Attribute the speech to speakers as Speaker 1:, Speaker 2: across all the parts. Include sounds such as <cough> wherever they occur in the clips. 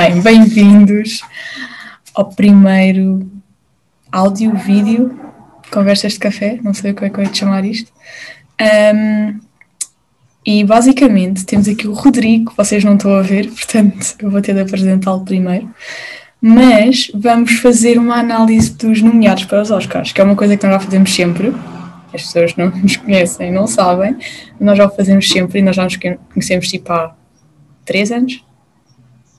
Speaker 1: Bem, bem-vindos ao primeiro áudio, vídeo, conversas de café, não sei como é que eu ia te chamar isto. Um, e basicamente temos aqui o Rodrigo, vocês não estão a ver, portanto eu vou ter de apresentá-lo primeiro. Mas vamos fazer uma análise dos nomeados para os Oscars, que é uma coisa que nós já fazemos sempre. As pessoas não nos conhecem, não sabem, nós já o fazemos sempre e nós já nos conhecemos tipo há três anos.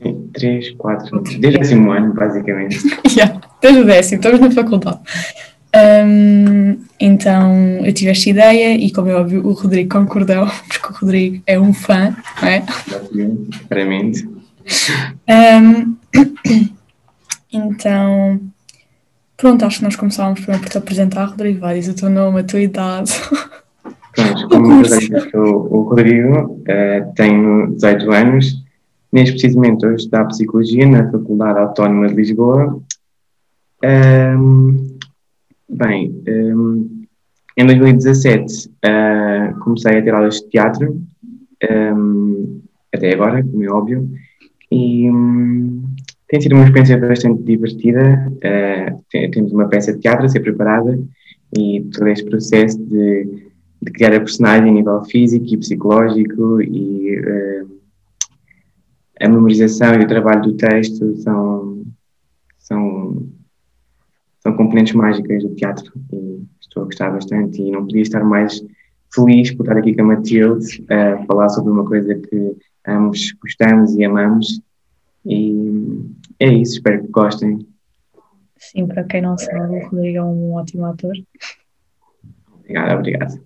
Speaker 2: Sim, três, quatro, desde o décimo ano, basicamente. <laughs>
Speaker 1: yeah, desde o décimo, estamos na faculdade. Um, então eu tive esta ideia e, como é óbvio, o Rodrigo concordou, <laughs> porque o Rodrigo é um fã, não é?
Speaker 2: Claramente.
Speaker 1: Um, <coughs> então, pronto, acho que nós começávamos primeiro por te apresentar, Rodrigo. Vai, diz o teu nome, a tua idade.
Speaker 2: Pronto, como eu sou o Rodrigo, uh, tenho 18 anos. Neste precisamente, eu estudo Psicologia na Faculdade Autónoma de Lisboa. Um, bem, um, em 2017 uh, eh, comecei a ter aulas de teatro, um, até agora, como é óbvio, e um, tem sido uma experiência bastante divertida. Uh, temos uma peça de teatro a ser preparada e todo este processo de, de criar a personagem a nível físico e psicológico e uh, a memorização e o trabalho do texto são, são, são componentes mágicas do teatro e estou a gostar bastante e não podia estar mais feliz por estar aqui com a Matilde a falar sobre uma coisa que ambos gostamos e amamos e é isso, espero que gostem.
Speaker 1: Sim, para quem não sabe, o Rodrigo é um ótimo ator.
Speaker 2: Obrigado, obrigado.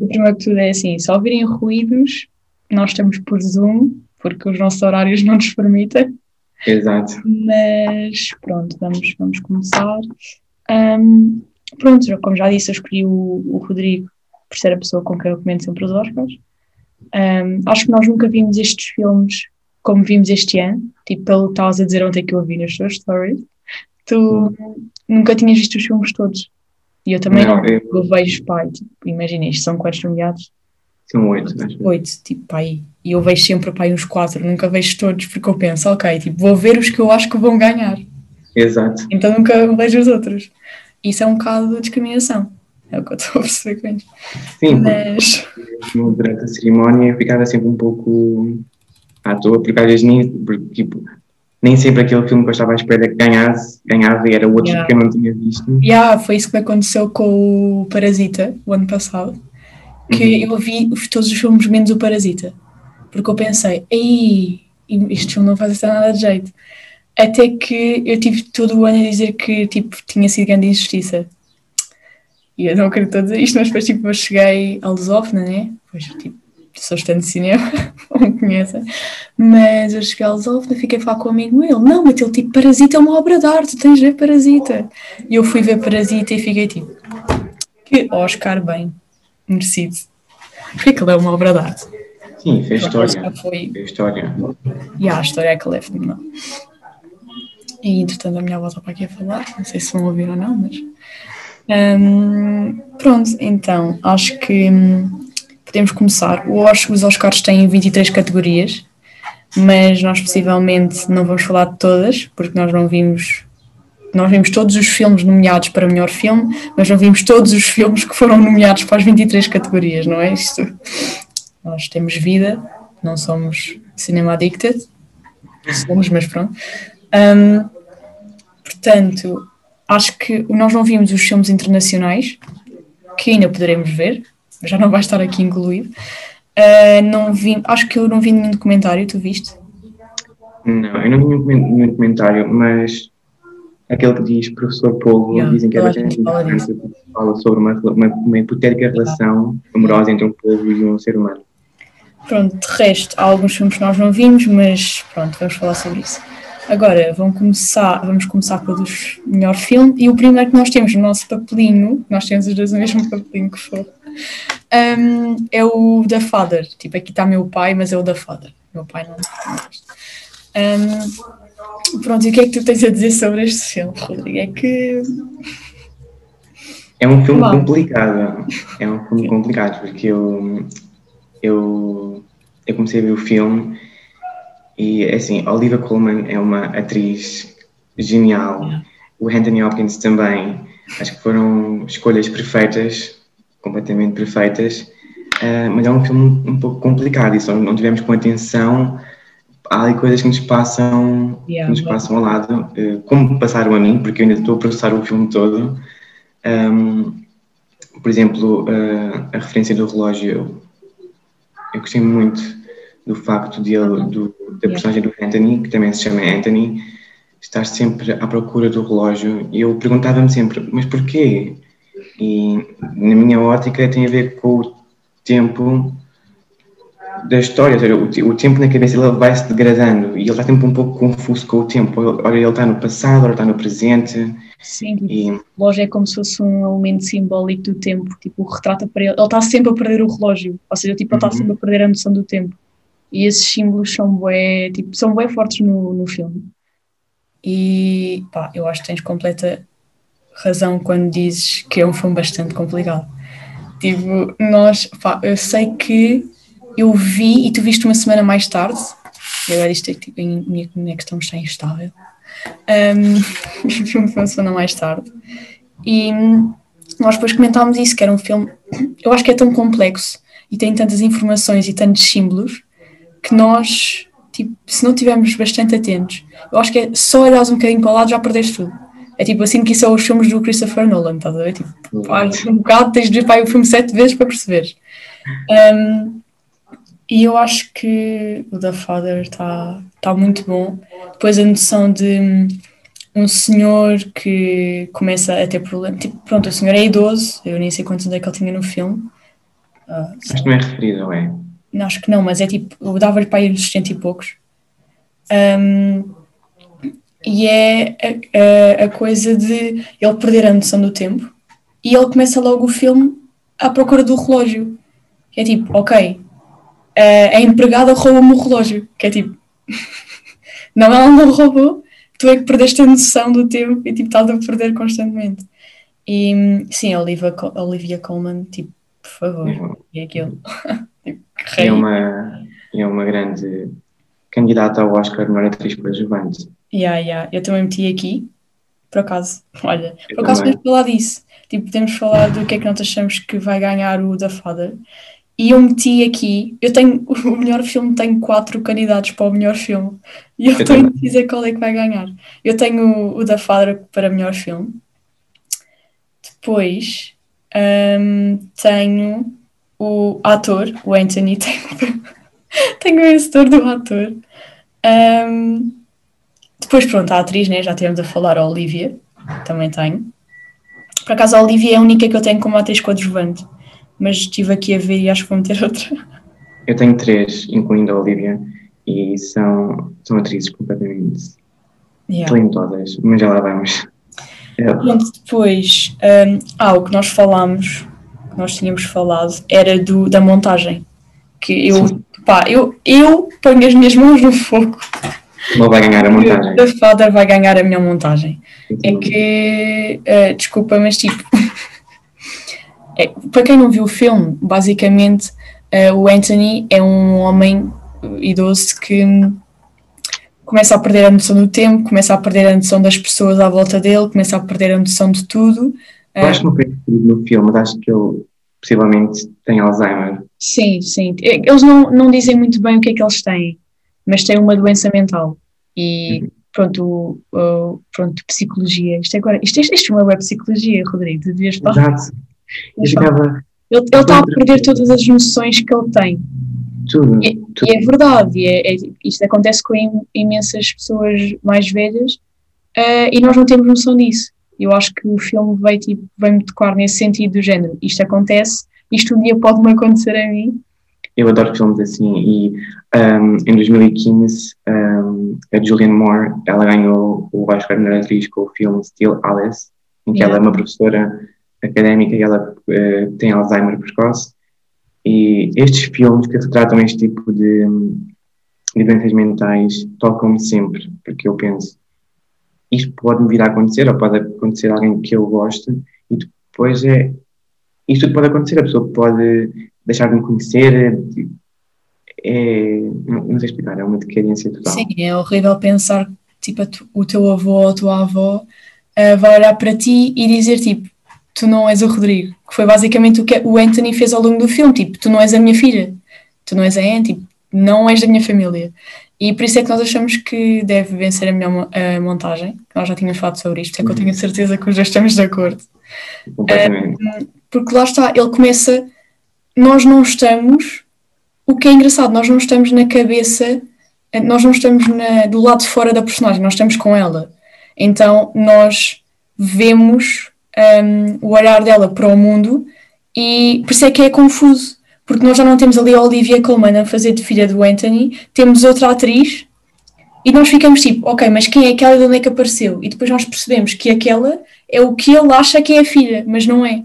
Speaker 1: O primeiro que tudo é assim, se ouvirem ruídos, nós estamos por Zoom porque os nossos horários não nos permitem.
Speaker 2: Exato.
Speaker 1: Mas pronto, vamos, vamos começar. Um, pronto, como já disse, eu escolhi o, o, Rodrigo por ser a pessoa com quem eu comento sempre os Oscars. Um, acho que nós nunca vimos estes filmes como vimos este ano, tipo, pelo que estavas a dizer ontem que eu vi nas tuas stories. Tu hum. nunca tinhas visto os filmes todos. E eu também não, não eu... eu vejo, pai, tipo, imagina isto, são quantos nomeados?
Speaker 2: São oito, né?
Speaker 1: Oito, tipo, pai. E eu vejo sempre, pai, uns quatro, nunca vejo todos, porque eu penso, ok, tipo, vou ver os que eu acho que vão ganhar.
Speaker 2: Exato.
Speaker 1: Então nunca vejo os outros. Isso é um bocado de discriminação. É o que eu estou a perceber com isto.
Speaker 2: Sim, Mas... durante a cerimónia eu ficava sempre um pouco à toa, porque às vezes nem, porque, tipo, nem sempre aquele filme que eu estava à espera que ganhasse, ganhava e era outro yeah. que eu não tinha visto.
Speaker 1: Yeah, foi isso que aconteceu com o Parasita, o ano passado que uhum. eu vi todos os filmes menos o Parasita. Porque eu pensei, ei, este filme não faz nada de jeito. Até que eu tive todo o ano a dizer que tipo, tinha sido grande injustiça. E eu não acredito dizer isto, mas depois tipo, eu cheguei ao Lusófona, né? Pois, tipo, sou estudante de cinema, <laughs> não me conhecem. Mas eu cheguei ao Lusófona, fiquei a falar com um amigo meu. Não, mas ele tipo, Parasita é uma obra de arte, tens de ver Parasita. E eu fui ver Parasita e fiquei tipo, que Oscar bem merecido. Porque aquilo é uma obra de arte.
Speaker 2: Sim, fez história. Foi... Fez história.
Speaker 1: E a história é que leva não. E entretanto a minha avó está para aqui a falar, não sei se vão ouvir ou não, mas. Um, pronto, então, acho que hum, podemos começar. Os Oscars têm 23 categorias, mas nós possivelmente não vamos falar de todas, porque nós não vimos nós vimos todos os filmes nomeados para melhor filme, mas não vimos todos os filmes que foram nomeados para as 23 categorias, não é? Isto, nós temos vida, não somos cinema addicted, somos, mas pronto. Um, portanto, acho que nós não vimos os filmes internacionais, que ainda poderemos ver, já não vai estar aqui incluído. Uh, não vi, acho que eu não vi nenhum documentário, tu viste?
Speaker 2: Não, eu não vi nenhum documentário, mas aquele que diz professor Polvo, yeah, dizem que é bastante interessante, fala sobre uma, uma, uma hipotética relação amorosa entre um povo e um ser humano.
Speaker 1: Pronto, de resto, há alguns filmes que nós não vimos, mas pronto, vamos falar sobre isso. Agora, vamos começar, vamos começar pelos melhor filme, e o primeiro que nós temos no nosso papelinho, nós temos os dois o mesmo papelinho que for, um, é o da Father. Tipo, aqui está meu pai, mas é o da Father. Meu pai não, não gosta. Um, Pronto, e o que é que tu tens a dizer sobre este filme, Rodrigo? É que.
Speaker 2: É um filme complicado. É um filme <laughs> complicado, porque eu, eu, eu comecei a ver o filme E assim, Olivia Colman é uma atriz genial. Yeah. O Anthony Hopkins também. Acho que foram escolhas perfeitas, completamente perfeitas. Uh, mas é um filme um pouco complicado e só não tivemos com atenção. Há ali coisas que nos passam, yeah, que nos passam ao lado, uh, como passaram a mim, porque eu ainda estou a processar o filme todo. Um, por exemplo, uh, a referência do relógio, eu gostei muito do facto de ele, do, da personagem do Anthony, que também se chama Anthony, estar sempre à procura do relógio. E eu perguntava-me sempre, mas porquê? E na minha ótica tem a ver com o tempo da história, seja, o, o tempo na cabeça dele vai se degradando e ele está sempre um pouco confuso com o tempo. Ora ele está no passado, ora está no presente.
Speaker 1: Sim, e... o relógio é como se fosse um elemento simbólico do tempo, tipo, retrata para ele. Ele está sempre a perder o relógio, ou seja, tipo, ele está uhum. sempre a perder a noção do tempo. E esses símbolos são bem, tipo, são bem fortes no, no filme. E pá, eu acho que tens completa razão quando dizes que é um filme bastante complicado. Tipo, nós, pá, eu sei que eu vi e tu viste uma semana mais tarde, e agora isto é tipo, a minha conexão está instável. Um, vi <laughs> uma semana mais tarde e nós depois comentámos isso, que era um filme, <coughs> eu acho que é tão complexo e tem tantas informações e tantos símbolos que nós, tipo, se não estivermos bastante atentos, eu acho que é só olhares um bocadinho para o lado já perdeste tudo. É tipo assim que isso são os filmes do Christopher Nolan, estás a ver? Tipo, <laughs> um bocado, tens de ver para o filme sete vezes para perceber. Um, e eu acho que o The Father está tá muito bom. Depois a noção de hum, um senhor que começa a ter problemas. Tipo, pronto, o senhor é idoso, eu nem sei quantos anos é que ele tinha no filme.
Speaker 2: Acho que não é referido, é?
Speaker 1: Não, acho que não, mas é tipo, eu dava-lhe para ir dos 60 e poucos. Um, e é a, a, a, coisa de ele perder a noção do tempo e ele começa logo o filme à procura do relógio. É tipo, ok, a empregada rouba-me o relógio. Que é tipo, <laughs> não, ela não roubou, tu é que perdeste a noção do tempo e tipo, estás a perder constantemente. E sim, a Olivia, Olivia Colman, tipo, por favor, uhum. e aquilo. <laughs>
Speaker 2: tipo, é, uma, é uma grande candidata ao Oscar melhor atriz coadjuvante.
Speaker 1: Yeah, yeah. Eu também meti aqui, por acaso, <laughs> olha, eu por acaso podemos falar disso. Tipo, podemos falar do que é que nós achamos que vai ganhar o The Father. E eu meti aqui, eu tenho <laughs> o melhor filme, tenho quatro candidatos para o melhor filme. E eu, eu tenho de dizer qual é que vai ganhar. Eu tenho o, o The Father para melhor filme. Depois um, tenho o ator, o Anthony, <laughs> tenho, tenho o vencedor do ator. Um, depois, pronto, a atriz, né? Já tivemos a falar, a Olivia, também tenho. Por acaso, a Olivia é a única que eu tenho como atriz coadjuvante, mas estive aqui a ver e acho que vou meter <laughs> outra.
Speaker 2: Eu tenho três, incluindo a Olivia, e são, são atrizes completamente yeah. talentosas, mas já lá vamos.
Speaker 1: É. Pronto, depois, um, ah, o que nós falámos, que nós tínhamos falado, era do, da montagem. Que eu, pá, eu, eu ponho as minhas mãos no fogo
Speaker 2: não vai ganhar a <laughs> montagem. The
Speaker 1: Father vai ganhar a minha montagem. É que, uh, desculpa, mas tipo, <laughs> é, para quem não viu o filme, basicamente uh, o Anthony é um homem idoso que começa a perder a noção do tempo, começa a perder a noção das pessoas à volta dele, começa a perder a noção de tudo.
Speaker 2: Eu acho que não foi no filme, acho que ele possivelmente tem Alzheimer.
Speaker 1: Sim, sim. Eles não, não dizem muito bem o que é que eles têm, mas têm uma doença mental. E uhum. pronto, uh, pronto, psicologia. Isto, agora, isto, isto, isto é psicologia, Rodrigo, devias
Speaker 2: falar. Exato.
Speaker 1: Ele, ele está a perder todas as noções que ele tem.
Speaker 2: Tudo,
Speaker 1: e,
Speaker 2: tudo.
Speaker 1: e é verdade, e é, é, isto acontece com imensas pessoas mais velhas uh, e nós não temos noção disso. Eu acho que o filme vai, tipo, me tocar nesse sentido do género. Isto acontece, isto um dia pode-me acontecer a mim
Speaker 2: eu adoro filmes assim e um, em 2015 um, a Julianne Moore ela ganhou o Oscar de atriz com o filme Still Alice em que yeah. ela é uma professora académica e ela uh, tem Alzheimer precoce e estes filmes que retratam este tipo de, de doenças mentais tocam-me sempre porque eu penso isto pode-me vir a acontecer ou pode acontecer a alguém que eu gosto e depois é isto tudo pode acontecer, a pessoa pode deixar de me conhecer. é, não, não sei explicar, é uma decadência total.
Speaker 1: Sim, é horrível pensar tipo, tu, o teu avô ou a tua avó uh, vai olhar para ti e dizer tipo, tu não és o Rodrigo, que foi basicamente o que o Anthony fez ao longo do filme, tipo, tu não és a minha filha, tu não és a Anne, tipo, não és da minha família. E por isso é que nós achamos que deve vencer a melhor a montagem, nós já tínhamos falado sobre isto, é que eu tenho a certeza que já estamos de acordo. Porque lá está, ele começa, nós não estamos, o que é engraçado, nós não estamos na cabeça nós não estamos na, do lado de fora da personagem, nós estamos com ela. Então nós vemos um, o olhar dela para o mundo e por isso é que é confuso, porque nós já não temos ali a Olivia Colman a fazer de filha do Anthony, temos outra atriz e nós ficamos tipo, ok, mas quem é aquela e de onde é que apareceu? E depois nós percebemos que aquela é o que ele acha que é a filha, mas não é.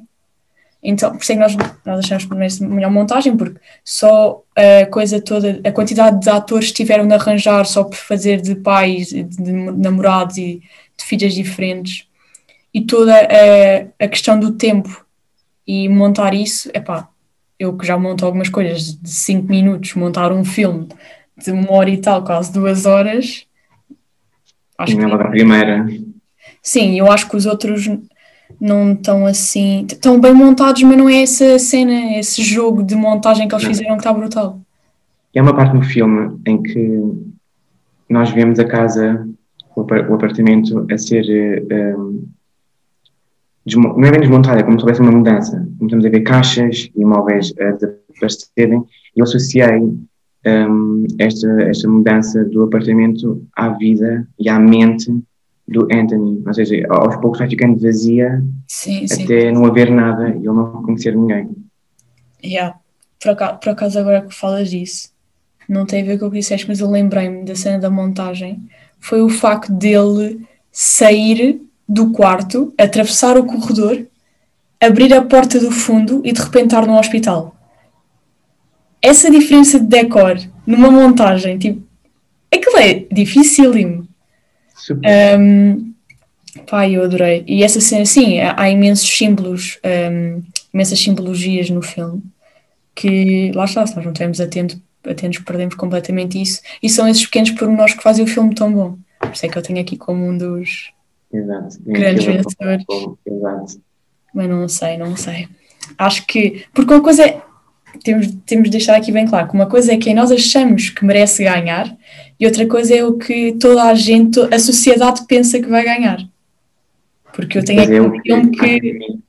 Speaker 1: Então, por isso é que nós, nós achamos primeiro melhor montagem, porque só a coisa toda, a quantidade de atores que tiveram de arranjar só por fazer de pais, de, de namorados e de filhas diferentes, e toda a, a questão do tempo e montar isso, é pá, eu que já monto algumas coisas de 5 minutos, montar um filme de uma hora e tal, quase duas horas.
Speaker 2: Acho não que... a primeira.
Speaker 1: Sim, eu acho que os outros não estão assim. Estão bem montados, mas não é essa cena, esse jogo de montagem que eles fizeram que está brutal.
Speaker 2: E há uma parte no filme em que nós vemos a casa, o apartamento, a ser. Um, não é bem desmontada, é como se houvesse uma mudança. Começamos a ver caixas e imóveis a desaparecerem. E eu associei um, esta, esta mudança do apartamento à vida e à mente do Anthony, ou seja, aos poucos vai ficando vazia
Speaker 1: sim,
Speaker 2: até
Speaker 1: sim.
Speaker 2: não haver nada e ele não conhecer ninguém.
Speaker 1: Yeah. Por, acaso, por acaso, agora que falas disso, não tem a ver com o que disseste, mas eu lembrei-me da cena da montagem. Foi o facto dele sair do quarto, atravessar o corredor, abrir a porta do fundo e de repente estar no hospital. Essa diferença de decor numa montagem, tipo, aquilo é dificílimo. Um, pá, eu adorei. E essa cena, sim, há, imensos símbolos, um, imensas simbologias no filme que, lá está, se nós não estivermos atento, atentos, perdemos completamente isso. E são esses pequenos pormenores que fazem o filme tão bom. Por isso é que eu tenho aqui como um dos
Speaker 2: Exato.
Speaker 1: grandes vencedores. Exato. Mas não sei, não sei. Acho que, porque uma coisa é, temos, temos de deixar aqui bem claro que uma coisa é quem nós achamos que merece ganhar e outra coisa é o que toda a gente, a sociedade pensa que vai ganhar. Porque eu tenho aqui um filme que.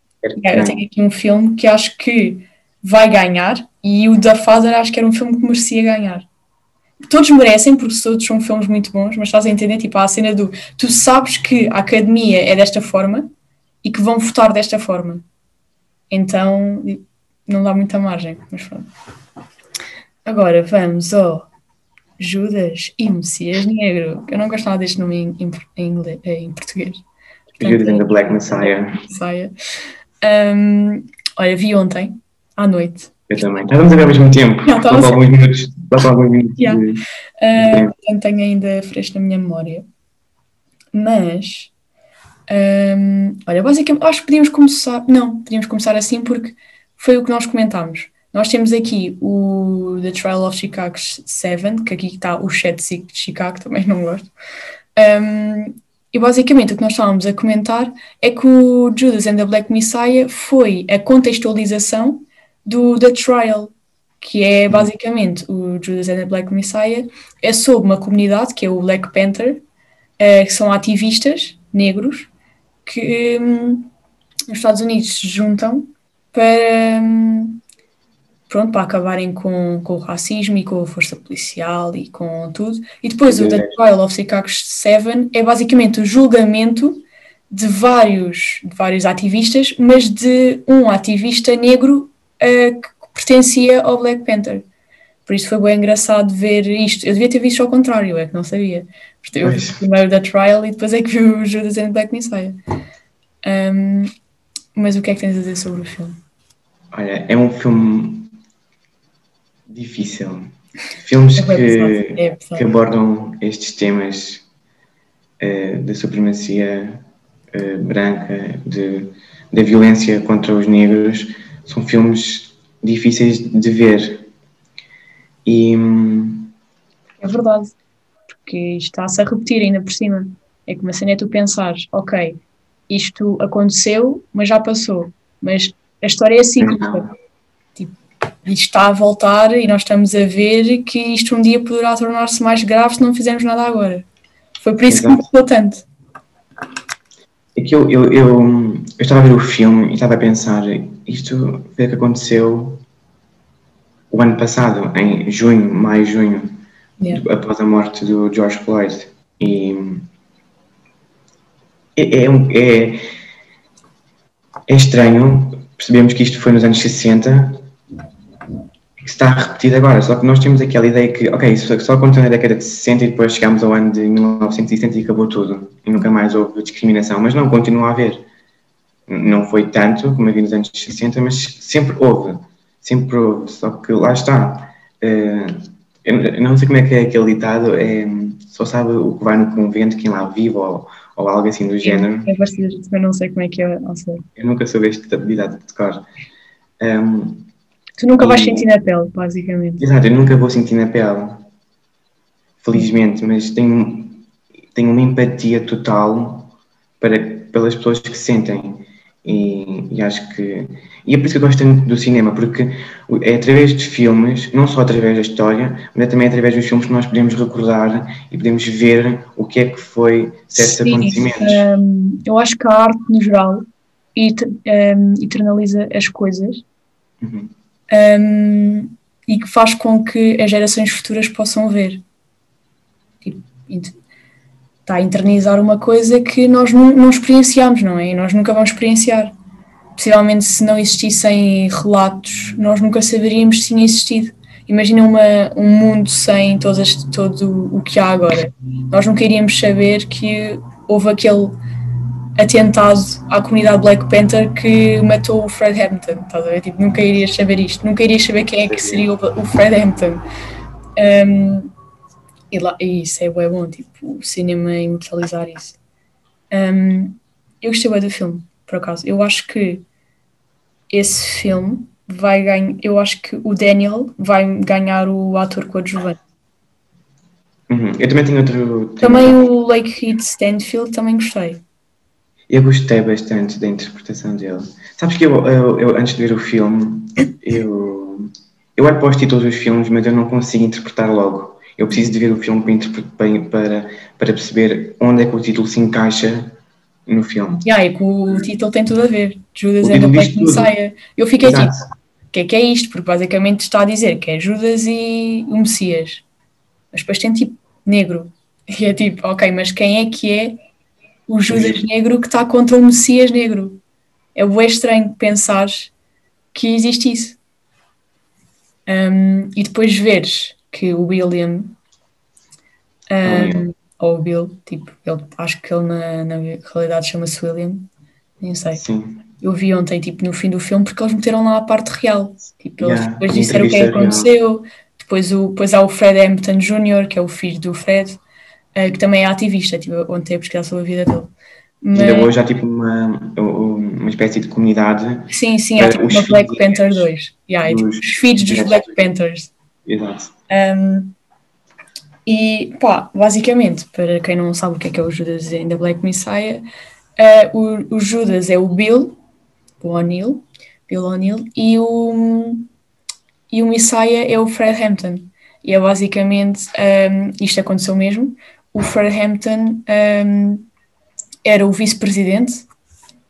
Speaker 1: É, eu tenho aqui um filme que acho que vai ganhar e o da Father acho que era um filme que merecia ganhar. Todos merecem, porque todos são filmes muito bons, mas estás a entender, tipo, a cena do tu sabes que a academia é desta forma e que vão votar desta forma. Então não dá muita margem, mas pronto. Agora vamos ao Judas e Messias Negro. Eu não gosto nada deste nome em, em, em, em português.
Speaker 2: Portanto, Judas and the Black Messiah.
Speaker 1: Messiah. Um, olha, vi ontem, à noite.
Speaker 2: Eu também. Estávamos a ver ao mesmo tempo. Já estávamos alguns minutos. Minutos. <laughs>
Speaker 1: Yeah. Uh, portanto, tenho ainda fresco na minha memória. Mas, um, olha, basicamente, acho que podíamos começar. Não, podíamos começar assim porque foi o que nós comentámos. Nós temos aqui o The Trial of Chicago 7, que aqui está o Chat de Chicago, também não gosto. Um, e basicamente o que nós estávamos a comentar é que o Judas and the Black Messiah foi a contextualização do The Trial, que é basicamente o Judas and the Black Messiah, é sobre uma comunidade que é o Black Panther, uh, que são ativistas negros que um, nos Estados Unidos se juntam para. Um, pronto, para acabarem com, com o racismo e com a força policial e com tudo. E depois o The Trial of Chicago 7 é basicamente o julgamento de vários, de vários ativistas, mas de um ativista negro uh, que pertencia ao Black Panther. Por isso foi bem engraçado ver isto. Eu devia ter visto ao contrário, é que não sabia. Eu vi primeiro da Trial e depois é que vi o Judas and Black Messiah. Um, mas o que é que tens a dizer sobre o filme?
Speaker 2: Olha, é um filme difícil. Filmes que, é que abordam estes temas uh, da supremacia uh, branca, de, da violência contra os negros, são filmes difíceis de ver. E.
Speaker 1: É verdade. Porque isto está-se a repetir ainda por cima. É que uma cena é tu pensares, ok, isto aconteceu, mas já passou. Mas a história é cíclica. Tipo, isto está a voltar e nós estamos a ver que isto um dia poderá tornar-se mais grave se não fizermos nada agora. Foi por isso que me
Speaker 2: Exato.
Speaker 1: preocupou tanto.
Speaker 2: É que eu, eu, eu, eu estava a ver o filme e estava a pensar, isto foi o que aconteceu o ano passado, em junho, maio, junho,
Speaker 1: Yeah.
Speaker 2: após a morte do George Floyd. E é, é, é, é estranho percebemos que isto foi nos anos 60 e que está a repetir agora, só que nós temos aquela ideia que, ok, isso só aconteceu na década de 60 e depois chegámos ao ano de 1960 e acabou tudo e nunca mais houve discriminação, mas não, continua a haver. Não foi tanto como havia nos anos 60, mas sempre houve, sempre houve, só que lá está. Eh, eu não sei como é que é aquele ditado, é, só sabe o que vai no convento quem lá vive ou, ou algo assim do género.
Speaker 1: É parecido, eu não sei como é que é. Não sei.
Speaker 2: Eu nunca soube este ditado de cor. Um,
Speaker 1: Tu nunca vais
Speaker 2: E-
Speaker 1: sentir na pele, basicamente.
Speaker 2: exato, eu nunca vou sentir na pele, felizmente, mas tenho, tenho uma empatia total para, pelas pessoas que sentem. E, e acho que. E é por isso que eu gosto tanto do cinema, porque é através de filmes, não só através da história, mas é também através dos filmes que nós podemos recordar e podemos ver o que é que foi certos
Speaker 1: Sim,
Speaker 2: acontecimentos.
Speaker 1: hum, eu acho que a arte, no geral, hum, eternaliza as coisas
Speaker 2: Uhum.
Speaker 1: hum, e que faz com que as gerações futuras possam ver. Tipo, está a internalizar uma coisa que nós não, não experienciamos, não é? E nós nunca vamos experienciar. Possivelmente, se não existissem relatos, nós nunca saberíamos se tinha existido. Imagina uma, um mundo sem todas, todo o que há agora. Nós nunca iríamos saber que houve aquele atentado à comunidade Black Panther que matou o Fred Hampton. Estás a ver? Tipo, nunca irias saber isto. Nunca irias saber quem é que seria o, o Fred Hampton. Um, e, lá, e isso é bué bom, tipo, o cinema imortalizar isso. Um, eu gostei bué do filme, por acaso. Eu acho que esse filme vai ganhar. Eu acho que o Daniel vai ganhar o ator coadjuvante.
Speaker 2: Uhum. Eu também tenho outro.
Speaker 1: Também o Lake Heath Stanfield também gostei.
Speaker 2: Eu gostei bastante da interpretação dele. Sabes que eu, eu- eu, antes de ver o filme, eu, eu olho para os títulos dos filmes, mas eu não consigo interpretar logo. Eu preciso de ver o filme para, para, para, perceber onde é que o título se encaixa no filme.
Speaker 1: E aí, que o título tem tudo a ver. Judas
Speaker 2: O
Speaker 1: and the Black. Messiah. Eu fiquei tipo,
Speaker 2: Exato.
Speaker 1: o que é que é isto? Porque basicamente está a dizer que é Judas e o Messias. Mas depois tem tipo negro. E é tipo, ok, mas quem é que é o Judas negro que está contra o Messias negro? É bem estranho pensar que existe isso. Um, e depois veres que o William um, ou o Bill, tipo, ele, acho que ele na, na realidade chama-se William, nem sei.
Speaker 2: Sim.
Speaker 1: Eu vi ontem, tipo, no fim do filme, porque eles meteram lá a parte real. Tipo, eles
Speaker 2: Yeah,
Speaker 1: depois disseram o que é que aconteceu. Depois, o, depois há o Fred Hampton Jr., que é o filho do Fred, eh, que também é ativista. Tipo, ontem a pesquisar sobre a vida dele. Mas,
Speaker 2: Ainda hoje há tipo uma, uma espécie de comunidade.
Speaker 1: sim, sim, há tipo uma Black Panther 2. Yeah, é tipo, os filhos dos- Black Panthers.
Speaker 2: Exato.
Speaker 1: Um, e pá, basicamente, para quem não sabe o que é que é o Judas em The Black Messiah, eh, o, o Judas é o Bill, o O'Neill, Bill O'Neill, e o, e o Messiah é o Fred Hampton. E é basicamente, um, isto aconteceu mesmo, o Fred Hampton um, era o vice-presidente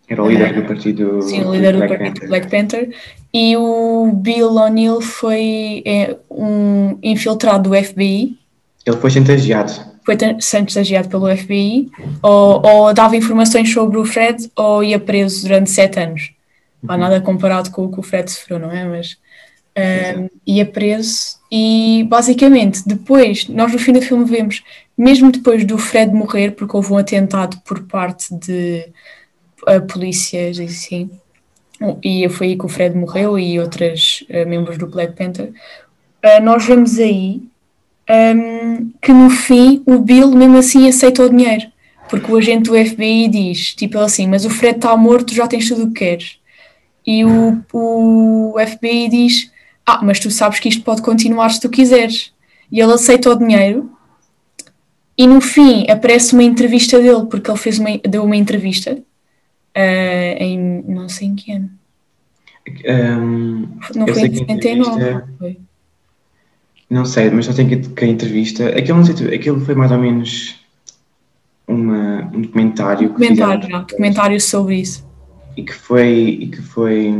Speaker 2: Era o líder do partido.
Speaker 1: Sim, o líder do
Speaker 2: Black
Speaker 1: partido
Speaker 2: Panther.
Speaker 1: Black Panther. E o Bill O'Neill foi é, um infiltrado do FBI,
Speaker 2: Ele foi chantageado.
Speaker 1: foi chantageado pelo FBI, ou, ou dava informações sobre o Fred, ou ia preso durante sete anos. Não há nada comparado com o que o Fred sofreu, não é? Mas um, ia preso e basicamente depois, nós no fim do filme vemos, mesmo depois do Fred morrer, porque houve um atentado por parte de uh, polícias e assim, e foi aí que o Fred morreu e outros membros do Black Panther, uh, nós vemos aí um, que no fim o Bill mesmo assim aceita o dinheiro, porque o agente do FBI diz, tipo assim, mas o Fred está morto, já tens tudo o que queres. E o, o FBI diz, ah, mas tu sabes que isto pode continuar se tu quiseres. E ele aceita o dinheiro e no fim aparece uma entrevista dele, porque ele fez uma, deu uma entrevista uh, em não sei em que ano.
Speaker 2: Um,
Speaker 1: não foi em 79.
Speaker 2: Foi. Não sei, mas só tenho que, que a entrevista. Aquilo, não sei, aquilo foi mais ou menos uma, um documentário.
Speaker 1: Documentário, não, documentário sobre isso.
Speaker 2: E que foi. E que foi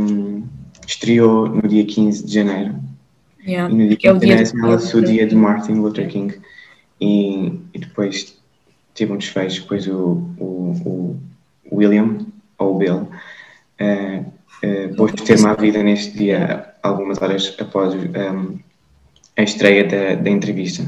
Speaker 2: estreou no dia 15 de janeiro.
Speaker 1: Yeah,
Speaker 2: e no dia
Speaker 1: que é o dia
Speaker 2: assinala-se o dia de Martin Luther King. E, e depois teve um desfecho, depois o, o, o William, ou o Bill, uh, uh, pôs termo à vida neste dia, algumas horas após um, a estreia da, da entrevista.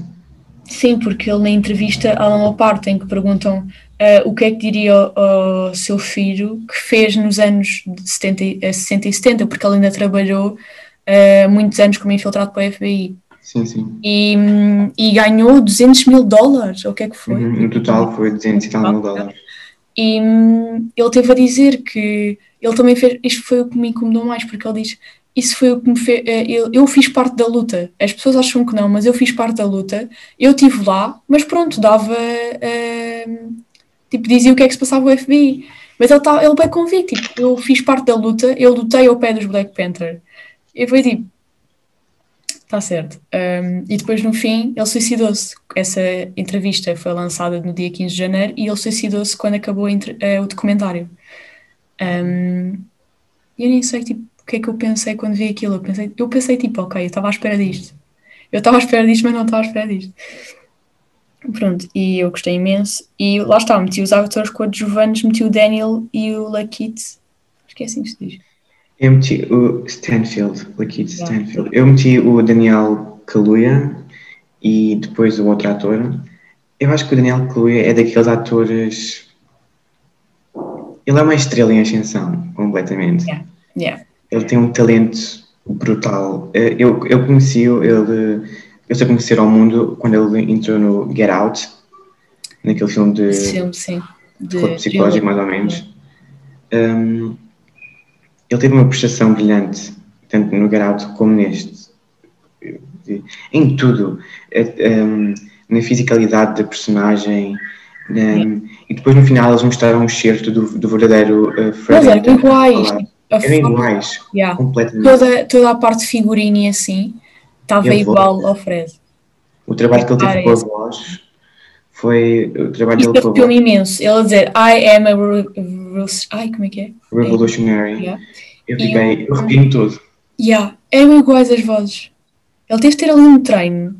Speaker 1: Sim, porque ele na entrevista há uma parte em que perguntam uh, o que é que diria ao, seu filho que fez nos anos de 70, 60 e 70, porque ele ainda trabalhou uh, muitos anos como infiltrado para o FBI.
Speaker 2: Sim, sim.
Speaker 1: E, e ganhou 200 mil dólares, ou o que é que foi?
Speaker 2: Uhum, no total foi 200 e tal mil dólares.
Speaker 1: E hum, ele teve a dizer que ele também fez, isto foi o que me incomodou mais, porque ele diz isso foi o que me fez. Eh, eu, eu fiz parte da luta. As pessoas acham que não, mas eu fiz parte da luta. Eu estive lá, mas pronto, dava. Uh, tipo, dizia o que é que se passava o FBI. Mas ele, tá, ele bem convicto. Tipo, eu fiz parte da luta, eu lutei ao pé dos Black Panther. E foi tipo. Está certo. Um, e depois, no fim, ele suicidou-se. Essa entrevista foi lançada no dia 15 de janeiro e ele suicidou-se quando acabou uh, o documentário. Um, eu nem sei, tipo, que é que eu pensei quando vi aquilo? Eu pensei, eu pensei tipo, ok, eu estava à espera disto. Eu estava à espera disto, mas não estava à espera disto. Pronto, e eu gostei imenso. E lá está, meti os atores coadjuvantes, meti o Daniel e o Lakeith. Acho que é assim que se diz.
Speaker 2: Eu meti o Stanfield, Lakeith. Stanfield. Eu meti o Daniel Kaluuya e depois o outro ator. Eu acho que o Daniel Kaluuya é daqueles atores... Ele é uma estrela em ascensão, completamente.
Speaker 1: Yeah. Yeah
Speaker 2: ele tem um talento brutal. Eh, eu, eu conheci ele, eu só conhecer ao mundo quando ele entrou no Get Out, naquele filme de
Speaker 1: sim, sim.
Speaker 2: De, psicológico, mais ou menos. Um, ele teve uma prestação brilhante, tanto no Out como neste. Em tudo. Na fisicalidade da personagem. Um, e depois no final eles mostraram um excerto do, do verdadeiro uh,
Speaker 1: Fred. Mas é iguais
Speaker 2: eram iguais.
Speaker 1: Yeah. Completamente. Toda, toda a parte de figurino e assim estava igual ao Fred.
Speaker 2: O trabalho que ele teve com a voz foi o trabalho dele
Speaker 1: voz. imenso. Ele a dizer I am a ai, como é que é?
Speaker 2: Revolutionary. Yeah. Eu fiquei, eu arrepio todo.
Speaker 1: Yeah. Eram iguais as vozes. Ele teve de ter ali um treino.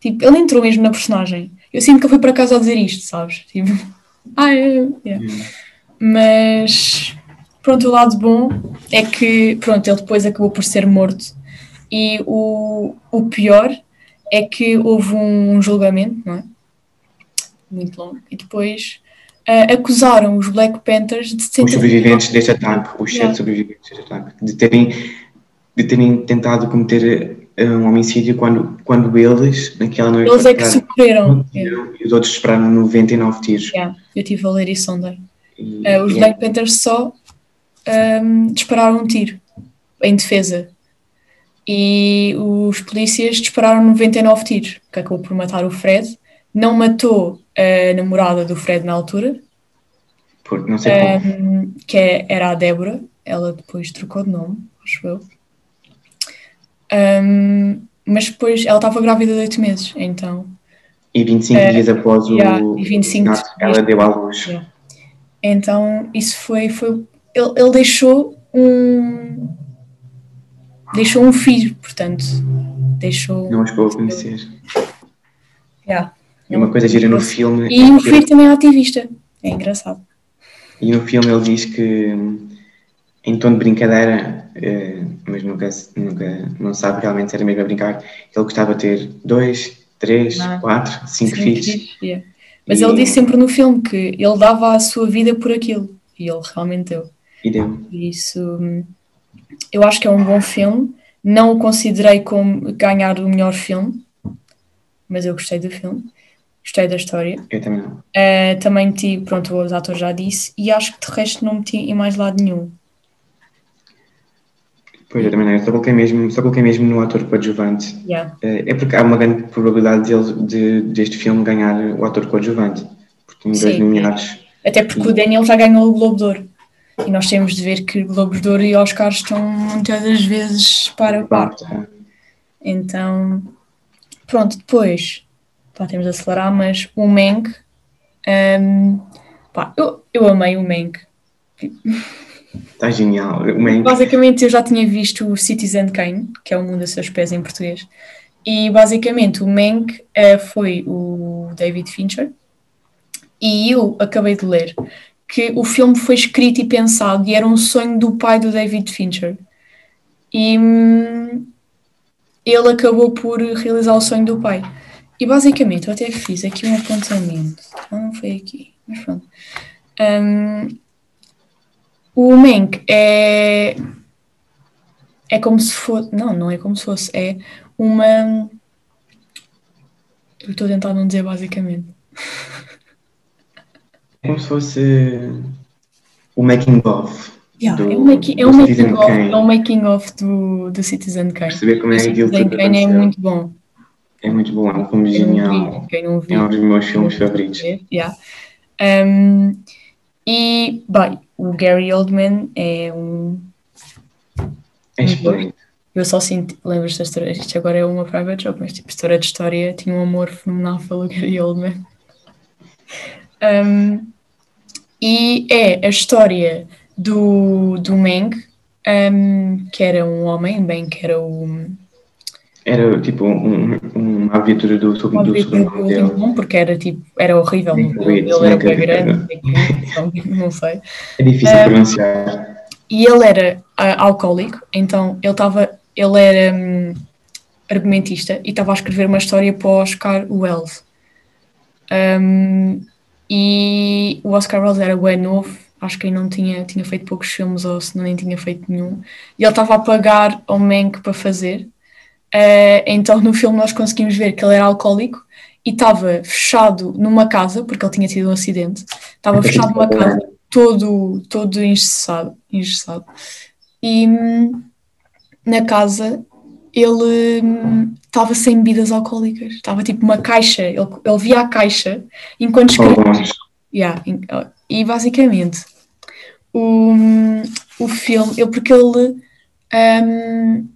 Speaker 1: Tipo, ele entrou mesmo na personagem. Eu sinto que ele foi para casa a dizer isto, sabes? Tipo, <laughs> ah, yeah. yeah. Mas Pronto, o lado bom é que, pronto, ele depois acabou por ser morto. E o, o pior é que houve um julgamento, não é? Muito longo. E depois uh, acusaram os Black Panthers de
Speaker 2: Os sobreviventes deste ataque, os sete sobreviventes deste ataque, de terem, de terem tentado cometer eh, um homicídio quando, quando eles, naquela noite.
Speaker 1: Eles é que sofreram.
Speaker 2: E os outros esperaram 99 tiros.
Speaker 1: Yeah, eu estive a ler isso ontem. E, uh, os Black Panthers só um, dispararam um tiro em defesa. E os polícias dispararam 99 tiros, que acabou por matar o Fred. Não matou a namorada do Fred na altura,
Speaker 2: por, não sei
Speaker 1: um, que é, era a Débora. Ela depois trocou de nome, acho eu. Um, mas depois ela estava grávida de 8 meses, então.
Speaker 2: E 25 uh, dias após o.
Speaker 1: Yeah, e 25
Speaker 2: ela deu à luz.
Speaker 1: Yeah. Então, isso foi, foi ele, ele deixou um deixou um filho, portanto, deixou.
Speaker 2: Não chegou a conhecer.
Speaker 1: Yeah.
Speaker 2: E uma coisa gira no filme.
Speaker 1: E é o filho também é ativista. É engraçado.
Speaker 2: E no filme ele diz que, em tom de brincadeira, eh, mas nunca, nunca não sabe realmente se era mesmo a brincar, ele gostava de ter dois, três, ah, quatro, cinco, cinco filhos. filhos
Speaker 1: yeah. Mas e... ele disse sempre no filme que ele dava a sua vida por aquilo. E ele realmente deu.
Speaker 2: E deu.
Speaker 1: Isso, eu acho que é um bom filme. Não o considerei como ganhar o melhor filme, mas eu gostei do filme. Gostei da história.
Speaker 2: Eu também não.
Speaker 1: Uh, também meti, pronto, os atores já disse, e acho que de resto não meti em mais lado nenhum.
Speaker 2: Pois, eu também não. Eu só coloquei mesmo, só coloquei mesmo no ator coadjuvante.
Speaker 1: Yeah.
Speaker 2: Eh, É porque há uma grande probabilidade de, de, deste filme ganhar o ator coadjuvante. Porque tem dois nomeados.
Speaker 1: Até porque o Daniel já ganhou o Globo de Ouro. E nós temos de ver que Globos de Ouro e Oscars estão muitas das vezes para par.
Speaker 2: Pá,
Speaker 1: Então, pronto, depois, pá, temos de acelerar, mas o Mank, hum, pá, eu, eu amei o Mank.
Speaker 2: Está genial. O Mank,
Speaker 1: Basicamente, eu já tinha visto o Citizen Kane, que é o Mundo a Seus Pés em português, e basicamente o Mank eh, foi o David Fincher, e eu acabei de ler que o filme foi escrito e pensado e era um sonho do pai do David Fincher. E hum, ele acabou por realizar o sonho do pai. E basicamente, eu até fiz aqui um apontamento. Ah, não foi aqui, mas pronto. Hum, o Mank é. É como se fosse. Não, não é como se fosse. É uma. Eu estou a tentar não dizer basicamente.
Speaker 2: é como se fosse o making of.
Speaker 1: Yeah,
Speaker 2: do-
Speaker 1: é um making, é um
Speaker 2: Citizen
Speaker 1: making of, é um making of do, do Citizen Kane.
Speaker 2: Perceber como é
Speaker 1: o Citizen Kane é muito bom.
Speaker 2: É muito bom, é um filme genial.
Speaker 1: quem não viu,
Speaker 2: É um dos meus filmes favoritos.
Speaker 1: Yeah. Um, e, bem, o Gary Oldman é um.
Speaker 2: É excelente.
Speaker 1: Eu só sinto, lembro esta história, isto agora é uma private joke, mas tipo, história de história, tinha um amor fenomenal pelo Gary Oldman. Um, e é a história do, do Meng, um, que era um homem, bem, que era o.
Speaker 2: Era tipo um, um- uma aventura do, do
Speaker 1: vida
Speaker 2: segundo
Speaker 1: do
Speaker 2: dele.
Speaker 1: último, porque era tipo, era horrível,
Speaker 2: Sim,
Speaker 1: ele, ele era bem grande, <laughs> não sei.
Speaker 2: É difícil
Speaker 1: Um,
Speaker 2: pronunciar.
Speaker 1: E ele era ah, alcoólico, então ele estava, ele era hum, argumentista e estava a escrever uma história para o Oscar Wells. E o Oscar Wells era bem novo, acho que ainda não tinha, tinha feito poucos filmes ou se não nem tinha feito nenhum. E ele estava a pagar ao Mank para fazer. Ah, então no filme nós conseguimos ver que ele era alcoólico e estava fechado numa casa, porque ele tinha tido um acidente, estava fechado numa casa todo, todo engessado, engessado. E hum, na casa ele hum, estava sem bebidas alcoólicas, estava tipo uma caixa, ele, ele via a caixa enquanto
Speaker 2: Ao
Speaker 1: escrevia. Yeah, e basicamente o, o filme, ele, porque ele hum,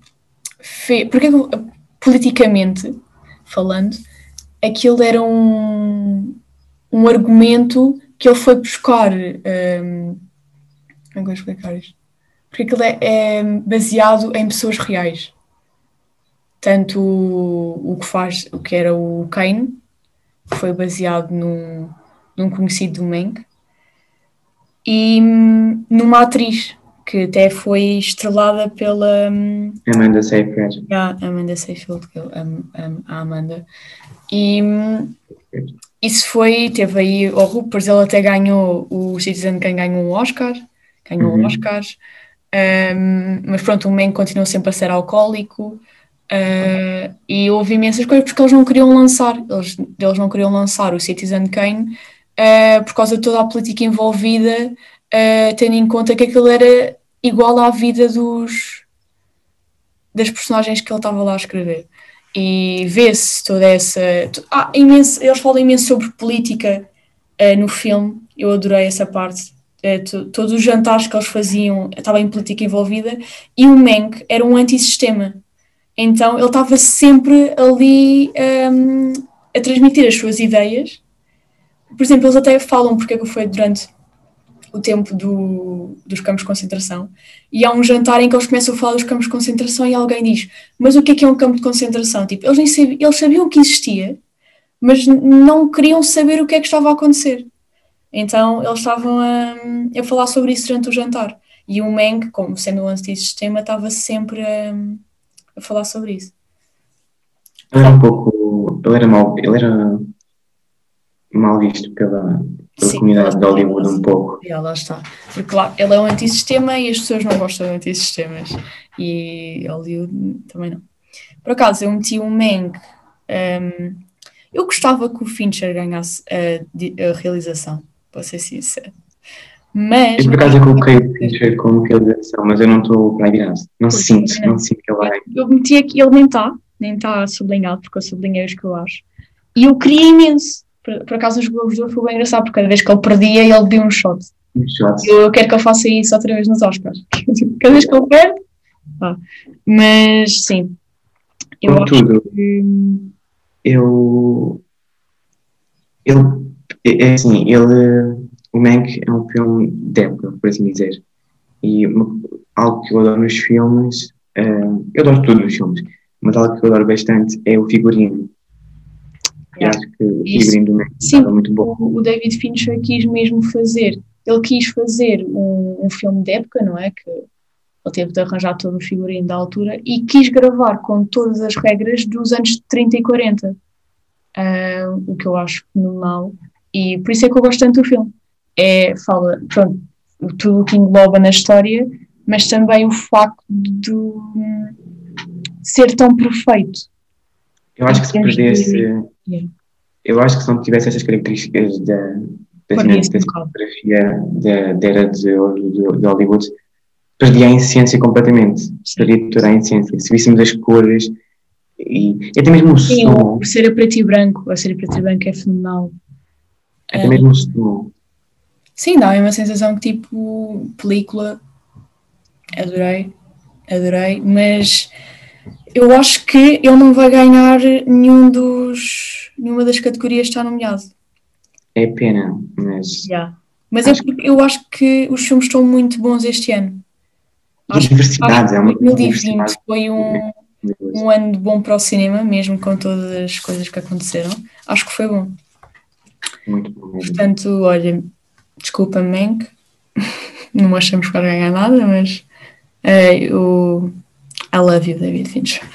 Speaker 1: fez, porque que- politicamente falando, aquilo era um, um argumento que ele foi buscar. como é vou explicar isto? Porque aquilo é, é baseado em pessoas reais. Tanto o, o que faz, o que era o Kane, foi baseado num, num conhecido do Mank, e hum, numa atriz que até foi estrelada pela hum,
Speaker 2: Amanda Seyfried.
Speaker 1: a Amanda Seyfield, que eu amo, amo a Amanda. E hum, isso foi, teve aí o Rupert, ele até ganhou, o Citizen Kane ganhou um Oscar, ganhou um
Speaker 2: Uhum.
Speaker 1: Oscar, Hum, mas pronto, o Mank continuou sempre a ser alcoólico, uh, e houve imensas coisas porque eles não queriam lançar, eles, eles não queriam lançar o Citizen Kane uh, por causa de toda a política envolvida, uh, tendo em conta que aquilo era igual à vida dos, das personagens que ele estava lá a escrever. E vê-se toda essa. Ah, imenso, eles falam imenso sobre política eh, no filme, eu adorei essa parte. To- todos os jantares que eles faziam estava em política envolvida e o Mank era um antissistema. Então ele estava sempre ali ehm, a transmitir as suas ideias. Por exemplo, eles até falam porque é que foi durante o tempo do, dos campos de concentração. E há um jantar em que eles começam a falar dos campos de concentração e alguém diz: Mas o que é que é um campo de concentração? Tipo, eles, nem sabiam, eles sabiam que existia, mas não queriam saber o que é que estava a acontecer. Então eles estavam a, a falar sobre isso durante o jantar. E o Meng, como sendo um antissistema, estava sempre a, a falar sobre isso.
Speaker 2: Ele era um pouco. Ele era mal, ele era mal visto pela, pela
Speaker 1: Sim,
Speaker 2: comunidade de Hollywood um pouco.
Speaker 1: E lá está. Porque lá ele é um antissistema e as pessoas não gostam de antissistemas. E Hollywood também não. Por acaso, eu meti um Mank. hum, eu gostava que o Fincher ganhasse a, a realização, para ser sincero. Mas.
Speaker 2: Eu por acaso eu coloquei o Fincher como realização, mas eu não estou para virado. Não
Speaker 1: Pois,
Speaker 2: sinto,
Speaker 1: não.
Speaker 2: não sinto que ele vai.
Speaker 1: Eu meti aqui, ele nem está, nem está sublinhado, porque eu sublinhei os que eu acho. E eu queria imenso. Por, por acaso, nos Globos de Ouro foi bem engraçado, porque cada vez que ele perdia, ele deu um shot.
Speaker 2: Um shot.
Speaker 1: Eu, quero que ele faça isso outra vez nos Oscars. <laughs> cada vez que ele perde. Mas, sim. Eu acho
Speaker 2: Contudo,
Speaker 1: que.
Speaker 2: eu. Ele. É é assim, ele. O Mank é um filme de época, por assim dizer. E algo que eu adoro nos filmes. eh, eu adoro tudo nos filmes, mas algo que eu adoro bastante é o figurino. E
Speaker 1: Yeah.
Speaker 2: acho que o
Speaker 1: Isso.
Speaker 2: figurino do Mank
Speaker 1: Sim.
Speaker 2: muito bom.
Speaker 1: o, o David Fincher quis mesmo fazer. Ele quis fazer um, um filme de época, não é? Que ele teve de arranjar todo o figurino da altura e quis gravar com todas as regras dos anos 30 e 40. Ah, o que eu acho fenomenal. E por isso é que eu gosto tanto do filme. É, fala, pronto, o- tudo o que engloba na história, mas também o facto de hum, ser tão perfeito.
Speaker 2: Eu acho que se perdesse.
Speaker 1: Yeah.
Speaker 2: Eu acho que se não tivesse essas características da,
Speaker 1: um
Speaker 2: cinematografia da, da era de, de, de Hollywood, perdia a essência completamente. Perdia toda a essência. Se víssemos as cores e até mesmo o
Speaker 1: Sim,
Speaker 2: som,
Speaker 1: o ser a preto e branco, a ser a preto e branco é fenomenal.
Speaker 2: até mesmo o som.
Speaker 1: Sim, dá a mesma sensação que tipo película. Adorei, adorei, mas eu acho que ele não vai ganhar nenhum dos, nenhuma das categorias que está nomeado.
Speaker 2: É pena, mas
Speaker 1: Já. Mas é porque eu acho que os filmes estão muito bons este ano.
Speaker 2: e a diversidade é uma
Speaker 1: 2020
Speaker 2: diversidade.
Speaker 1: foi um, um ano bom para o cinema, mesmo com todas as coisas que aconteceram. Acho que foi bom.
Speaker 2: Muito bom mesmo.
Speaker 1: Portanto, olha, desculpa, Mank, <laughs> não achamos que vai ganhar nada, mas eu I love you, David Fincher.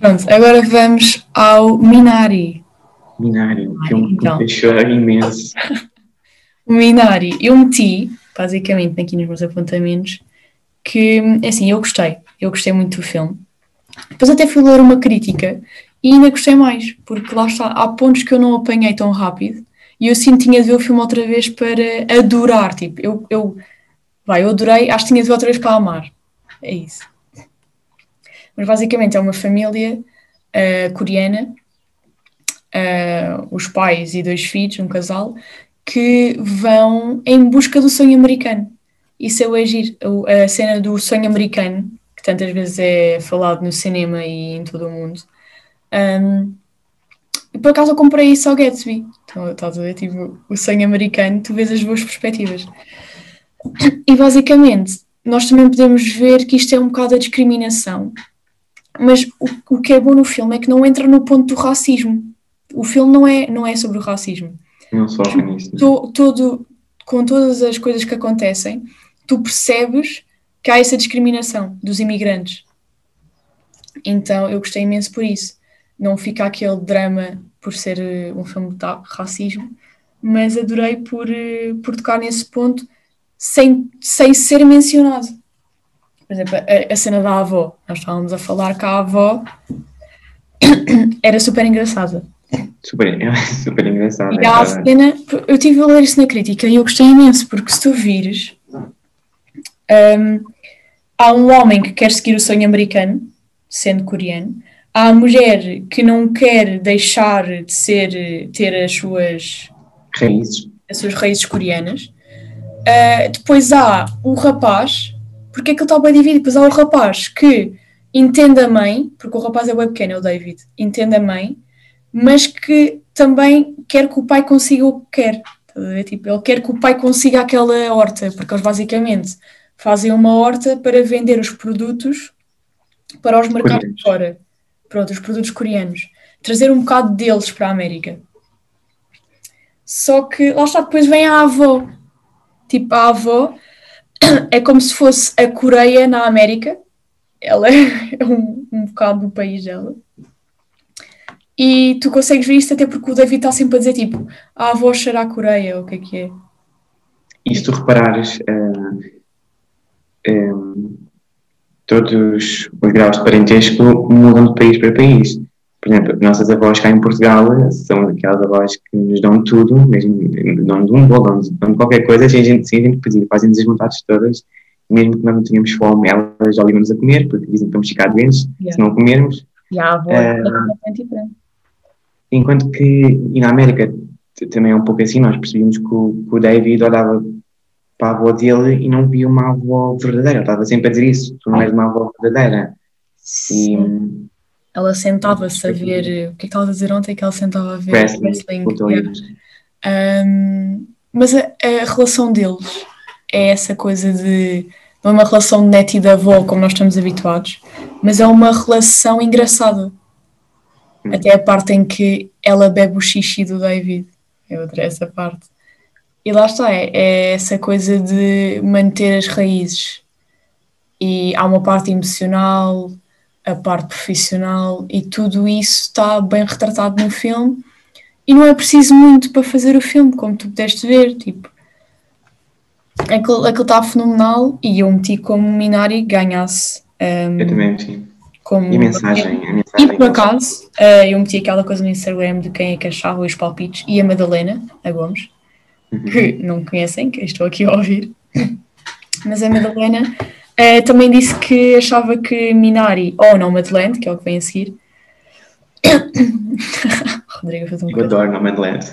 Speaker 1: Pronto, agora vamos ao Minari.
Speaker 2: Binário, um filme que
Speaker 1: então.
Speaker 2: me fez chorar imenso. <laughs>
Speaker 1: O Minari, eu meti, basicamente, aqui nos meus apontamentos, que, é assim, eu gostei. Eu gostei muito do filme. Depois até fui ler uma crítica e ainda gostei mais, porque lá está, há pontos que eu não apanhei tão rápido e eu sim tinha de ver o filme outra vez para adorar, tipo, eu, eu, vai, eu adorei, acho que tinha de ver outra vez para amar. É isso. Mas basicamente é uma família ah, coreana, ah, os pais e dois filhos, um casal, que vão em busca do sonho americano. Isso é o agir, a cena do sonho americano, que tantas vezes é falado no cinema e em todo o mundo. Um, e por acaso eu comprei isso ao Gatsby. Então, estás a ver? Tipo, o sonho americano, tu vês as duas perspectivas. E basicamente, nós também podemos ver que isto é um bocado a discriminação. Mas o, o que é bom no filme é que não entra no ponto do racismo. O filme não é, não é sobre o racismo
Speaker 2: Não nisso.
Speaker 1: to- todo, com todas as coisas que acontecem, tu percebes que há essa discriminação dos imigrantes. Então eu gostei imenso por isso. Não fica aquele drama por ser eh, um filme de racismo, mas adorei por, eh, por tocar nesse ponto sem, sem ser mencionado. Por exemplo, a, a cena da avó. Nós estávamos a falar que a avó <coughs> era super engraçada.
Speaker 2: Super, <laughs> super engraçado.
Speaker 1: E
Speaker 2: é
Speaker 1: a cena, eu tive a ler isso na crítica e eu gostei imenso, porque se tu vires, hum, há um homem que quer seguir o sonho americano, sendo coreano, há a mulher que não quer deixar de ser, ter as suas,
Speaker 2: Raízes.
Speaker 1: as suas raízes coreanas. Ah, depois há o rapaz, porque é que ele está bem dividido? Depois há o rapaz que entende a mãe, porque o rapaz é bem pequeno, é o David, entende a mãe, mas que também quer que o pai consiga o que quer. Tipo, ele quer que o pai consiga aquela horta, porque eles basicamente fazem uma horta para vender os produtos para os mercados
Speaker 2: Coreanos.
Speaker 1: de fora. Pronto, os produtos coreanos. Trazer um bocado deles para a América. Só que lá está, depois vem a avó. Tipo, a avó <coughs> é como se fosse a Coreia na América. Ela <laughs> é um, um bocado do país dela. E tu consegues ver isto até porque o David está sempre a dizer tipo, a avó cheira a Coreia, ou o que é que é.
Speaker 2: E se tu reparares, ah, ah, todos os graus de parentesco mudam de país para país. Por exemplo, nossas avós cá em Portugal são aquelas avós que nos dão tudo, mesmo dão-nos um bolo, dão-nos dão qualquer coisa, sem a gente, sem a gente pedir, fazem-nos as vontades todas, mesmo que nós não tenhamos fome, elas já ligam-nos a comer, porque dizem que vamos ficar doentes
Speaker 1: Yeah.
Speaker 2: se não comermos.
Speaker 1: E a avó
Speaker 2: Eh,
Speaker 1: é completamente diferente.
Speaker 2: Enquanto que, e na América também é um pouco assim, nós percebíamos que o, que o David olhava para a avó dele e não via uma avó verdadeira, ele estava sempre a dizer isso, tu não és uma avó verdadeira. E hum,
Speaker 1: Ela sentava-se a ver. eh, O que é que estavas a dizer ontem? Que ela sentava a ver
Speaker 2: wrestling,
Speaker 1: wrestling. Um, mas a, a relação deles é essa coisa de. Não é uma relação de neto e de avó como nós estamos habituados, mas é uma relação engraçada.
Speaker 2: Hum.
Speaker 1: Até a parte em que ela bebe o xixi do David. Eu adorei essa parte. E lá está, é, é essa coisa de manter as raízes. E há uma parte emocional, a parte profissional, e tudo isso está bem retratado no filme. E não é preciso muito para fazer o filme, como tu pudeste ver. Tipo, aquilo aquilo está fenomenal e eu meti como Minari ganhasse. um,
Speaker 2: Eu também, sim.
Speaker 1: como
Speaker 2: E mensagem, a
Speaker 1: e
Speaker 2: mensagem.
Speaker 1: por acaso, eh, eu meti aquela coisa no Instagram de quem é que achava os palpites e a Madalena, a Gomes,
Speaker 2: Uhum.
Speaker 1: que não conhecem, que estou aqui a ouvir. <laughs> Mas a Madalena eh, também disse que achava que Minari, ou não Madeleine, que é o que vem a seguir. <coughs> Rodrigo fez um
Speaker 2: Eu adoro Nomadland.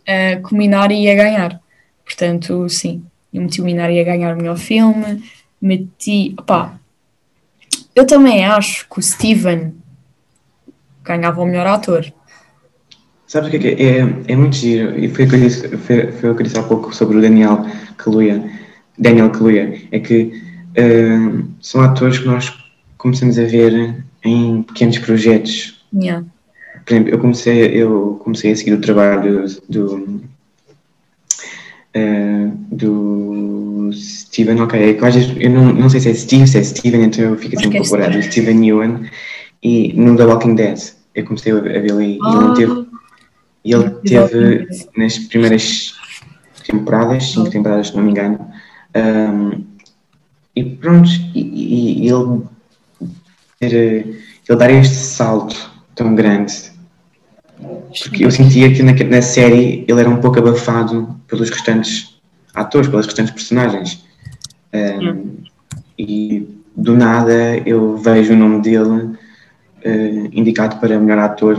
Speaker 1: Uh, que o Minari ia ganhar. Portanto, sim, eu meti o Minari a ganhar o melhor filme, meti. Opá, eu também acho que o Steven ganhava o melhor ator.
Speaker 2: Sabes o que é que é? É, é muito giro, e foi o que eu disse, foi, foi o que eu disse há pouco sobre o Daniel Kaluuya, Daniel Kaluuya, é que são atores que nós começamos a ver em pequenos projetos.
Speaker 1: Yeah.
Speaker 2: Por exemplo, eu comecei, eu comecei a seguir o trabalho do, eh, do Steven, ok, é às vezes eu não, não sei se é Steve, se é Steven, então eu fico assim
Speaker 1: que é
Speaker 2: Steven Ewan, e no The Walking Dead, eu comecei a ver ali, e ele não teve e ele teve nas primeiras temporadas, cinco temporadas, se não me engano, um, e pronto, e, e- ele, eh, ele dar este salto tão grande, porque eu sentia que na, na série ele era um pouco abafado pelos restantes atores, pelas restantes personagens. Um, E do nada eu vejo o nome dele eh, indicado para melhor ator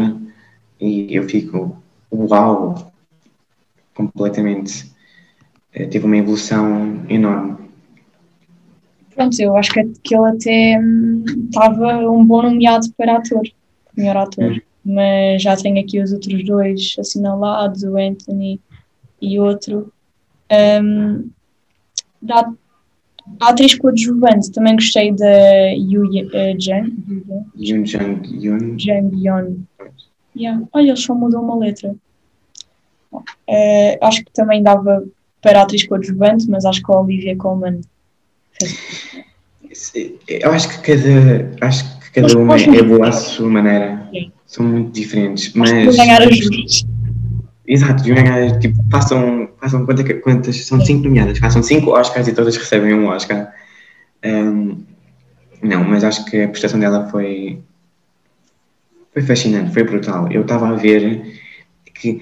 Speaker 2: e eu fico, uau, completamente. Eh, teve uma evolução enorme.
Speaker 1: Pronto, eu acho que, que ele até hum, estava um bom nomeado para ator, melhor ator.
Speaker 2: Hum.
Speaker 1: Mas já tenho aqui os outros dois assinalados, o Anthony e outro. Hum, da a atriz coadjuvante, também gostei da Yu uh, Jang,
Speaker 2: Yoon.
Speaker 1: Jang Yeon. Yeah. Olha, eles só mudam uma letra. Eh, acho que também dava para a atriz coadjuvante, mas acho que a Olivia Colman
Speaker 2: Eu acho que cada, acho que cada uma é boa à sua maneira.
Speaker 1: Sim.
Speaker 2: São muito diferentes. Mas,
Speaker 1: ganhar.
Speaker 2: Exato, deviam ganhar, tipo, façam, façam quantas, quantas são cinco nomeadas, façam cinco Oscars e todas recebem um Oscar. Ahm, não, mas acho que a prestação dela foi, foi fascinante, foi brutal. Eu estava a ver que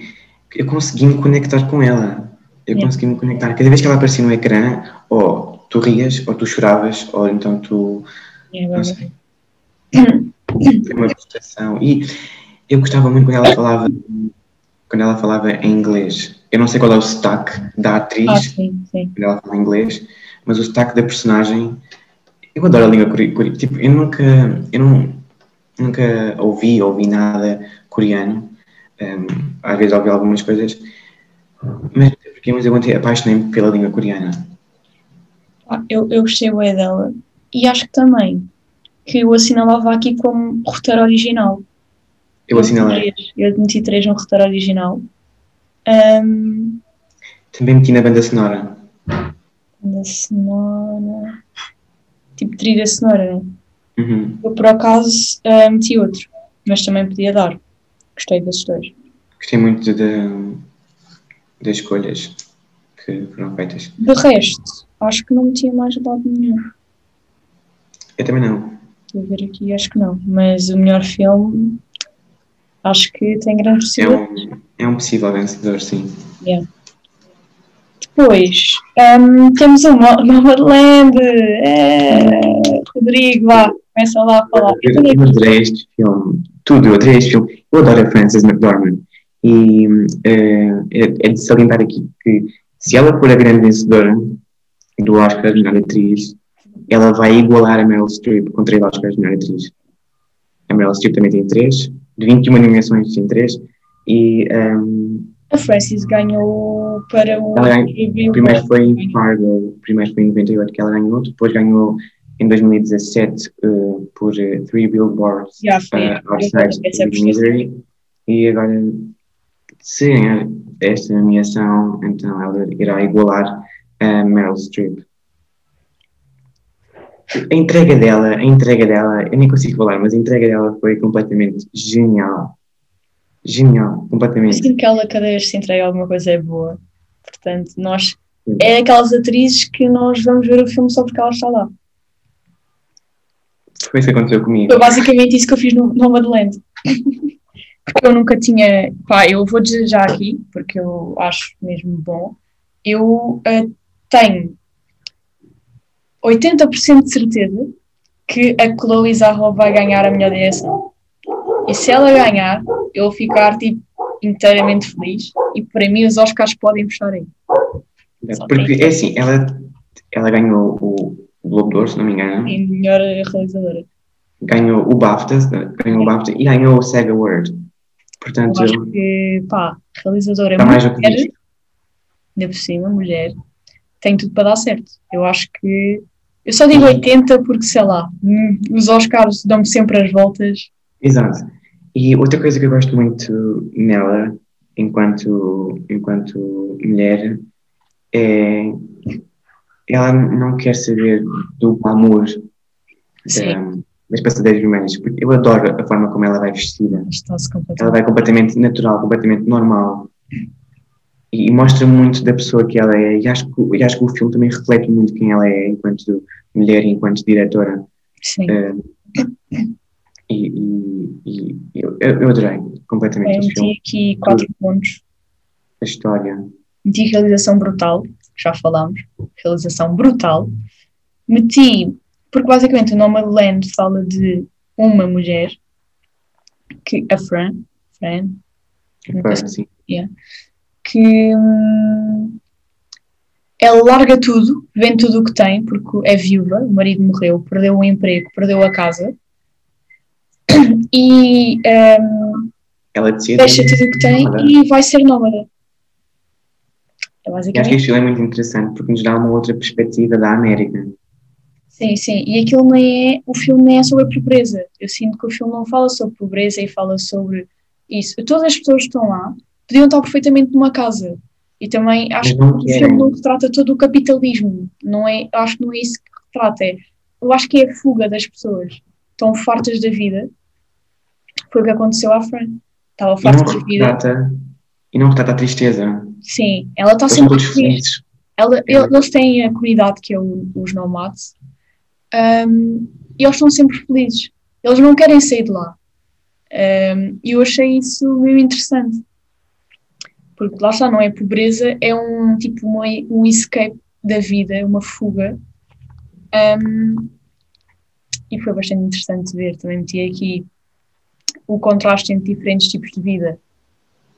Speaker 2: eu consegui me conectar com ela. Eu
Speaker 1: Yeah.
Speaker 2: consegui me conectar. Cada vez que ela aparecia no ecrã, ou tu rias, ou tu choravas, ou então tu
Speaker 1: É,
Speaker 2: não sei. Foi uma prestação. E eu gostava muito quando ela falava quando ela falava em inglês. Eu não sei qual é o sotaque da atriz
Speaker 1: Ah, sim, sim.
Speaker 2: quando ela fala inglês, mas o sotaque da personagem. Eu adoro a língua coreana. Tipo, eu nunca, eu não, nunca ouvi, ouvi nada coreano. Um, às vezes ouvi algumas coisas, mas, porque, mas eu apaixonei-me pela língua coreana.
Speaker 1: Eu, eu gostei bem dela. E acho que também que eu assinalava aqui como roteiro original.
Speaker 2: Eu assinalei.
Speaker 1: Eu meti três no roteiro original. Ahm,
Speaker 2: Também meti na banda sonora.
Speaker 1: da sonora. Tipo trilha sonora, né?
Speaker 2: Uhum.
Speaker 1: Eu por acaso ah, meti outro, mas também podia dar. Gostei desses dois.
Speaker 2: Gostei muito de- das escolhas que foram feitas.
Speaker 1: De resto, acho que não metia mais lado nenhum.
Speaker 2: Eu também não.
Speaker 1: Vou ver aqui, acho que não. Mas o melhor filme Acho que tem grande
Speaker 2: É
Speaker 1: possibilidade.
Speaker 2: um, é um possível vencedor, sim.
Speaker 1: Depois hum, temos o Nomadland. É, Rodrigo, vá, começa lá a falar.
Speaker 2: Eu, eu adorei este filme, tudo, eu adorei este filme. Eu adoro a Frances McDormand. E eh, é, é de salientar aqui que se ela for a grande vencedora do Oscar de melhor atriz, ela vai igualar a Meryl Streep com três Oscars de melhor atriz. A Meryl Streep também tem três, de 21 nomeações tem três. E ehm,
Speaker 1: A Francis ganhou para o.
Speaker 2: Ela ganhou- primeiro foi em Fargo, primeiro foi em 98 que ela ganhou, depois ganhou em 2017 eh, por eh, Three Billboards
Speaker 1: foi.
Speaker 2: uh, Outside Misery e agora se ganhar esta nomeação então ela irá igualar a Meryl Streep a entrega dela a entrega dela, eu nem consigo falar mas a entrega dela foi completamente genial genial,
Speaker 1: Eu
Speaker 2: completamente
Speaker 1: sinto que ela cada vez se entrega alguma coisa é boa. Portanto, nós. É aquelas atrizes que nós vamos ver o filme só porque ela está lá.
Speaker 2: foi isso que aconteceu comigo
Speaker 1: Foi basicamente isso que eu fiz no Nomadland. <laughs> porque eu nunca tinha. Pá, eu vou dizer já aqui, porque eu acho mesmo bom. Eu eh, tenho 80% de certeza que a Chloe Zahra vai ganhar a melhor direção. E se ela ganhar, eu vou ficar tipo, inteiramente feliz. E para mim, os Oscars podem puxar aí. Só
Speaker 2: porque é assim, ela, ela ganhou o Globo de Ouro, se não me engano
Speaker 1: E melhor realizadora.
Speaker 2: ganhou o BAFTA, ganhou o BAFTA e ganhou o SAG Award.
Speaker 1: Eu
Speaker 2: Portanto,
Speaker 1: acho que, pá, realizadora
Speaker 2: do que
Speaker 1: mulher, ainda por cima, mulher, tem tudo para dar certo. Eu acho que. Eu só digo 80 porque, sei lá, hum, os Oscars dão-me sempre as voltas.
Speaker 2: Exato. E outra coisa que eu gosto muito nela, enquanto, enquanto mulher, é ela não quer saber do glamour
Speaker 1: Sim.
Speaker 2: Das passadeiras vermelhas, porque eu adoro a forma como ela vai vestida. Ela vai completamente natural, completamente normal. E, mostra muito da pessoa que ela é. E acho, que, e acho que o filme também reflete muito quem ela é enquanto mulher e enquanto diretora.
Speaker 1: Sim.
Speaker 2: Eh, e e- e eu, eu adorei completamente
Speaker 1: Eu
Speaker 2: este filme,
Speaker 1: meti aqui quatro pontos.
Speaker 2: a história.
Speaker 1: Meti realização brutal, já falámos. Realização brutal. Meti, porque basicamente o Nomadland fala de uma mulher, que a Fran, Fran, sei
Speaker 2: Assim,
Speaker 1: que hum, ela larga tudo, vende tudo o que tem, porque é viúva, o marido morreu, perdeu o emprego, perdeu a casa, <clears throat> e hum,
Speaker 2: ela decide.
Speaker 1: deixa tudo o que tem
Speaker 2: Nada.
Speaker 1: e vai ser nómada. É
Speaker 2: E acho que
Speaker 1: basicamente.
Speaker 2: este filme é muito interessante porque nos dá uma outra perspectiva da América.
Speaker 1: Sim, sim. E aquilo nem é. O filme nem é sobre a pobreza. Eu sinto que o filme não fala sobre pobreza e fala sobre isso. Todas as pessoas que estão lá podiam estar perfeitamente numa casa. E também acho
Speaker 2: não
Speaker 1: que o filme não retrata todo o capitalismo. Não é, acho que não é isso que retrata. É, eu acho que é a fuga das pessoas. Estão fartas da vida. Foi o que aconteceu à Fran. Estava
Speaker 2: não
Speaker 1: farta da vida.
Speaker 2: retrata, e não retrata a tristeza.
Speaker 1: Sim, ela está sempre feliz. Ela- eles têm a comunidade que é o- os nomads um, e eles estão sempre felizes. Eles não querem sair de lá. Um, E eu achei isso meio interessante. Porque lá está, não é pobreza, é um tipo uma- um escape da vida, uma fuga. Um, e foi bastante interessante ver. Também meti aqui o contraste entre diferentes tipos de vida.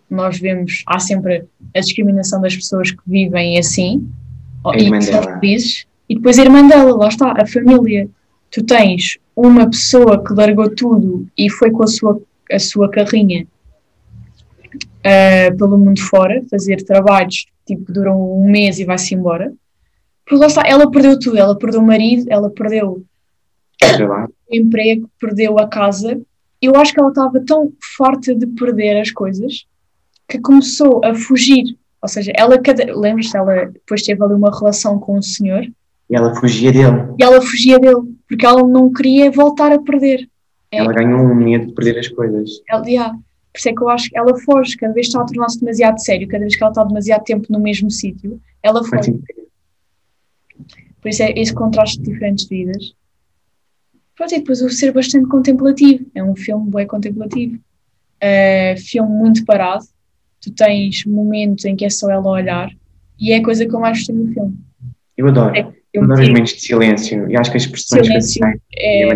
Speaker 1: Nós vemos, há sempre a discriminação das pessoas que vivem assim e que são felizes, e depois a irmã dela, lá está, a família. Tu tens uma pessoa que largou tudo e foi com a sua, a sua carrinha ah, pelo mundo fora, fazer trabalhos tipo, que duram um mês e vai-se embora. Porque lá está, ela perdeu tudo, ela perdeu o marido, ela perdeu o emprego, perdeu a casa. Eu acho que ela estava tão farta de perder as coisas que começou a fugir. Ou seja, ela. Lembras-te, ela depois teve ali uma relação com o senhor
Speaker 2: E ela fugia dele.
Speaker 1: e ela fugia dele porque ela não queria voltar a perder. É.
Speaker 2: Ela ganhou um medo de perder as coisas.
Speaker 1: Ela, yeah. Por isso é que eu acho que ela foge, cada vez que está a tornar-se demasiado sério, cada vez que ela está demasiado tempo no mesmo sítio, ela foge.
Speaker 2: assim,
Speaker 1: Por isso é esse contraste de diferentes vidas. Pronto, e depois o ser bastante contemplativo. É um filme bem contemplativo. uh, filme muito parado. Tu tens momentos em que é só ela olhar e é a coisa que eu mais gostei no filme.
Speaker 2: Eu adoro.
Speaker 1: É,
Speaker 2: momentos de silêncio e acho que as expressões
Speaker 1: silêncio
Speaker 2: que
Speaker 1: é,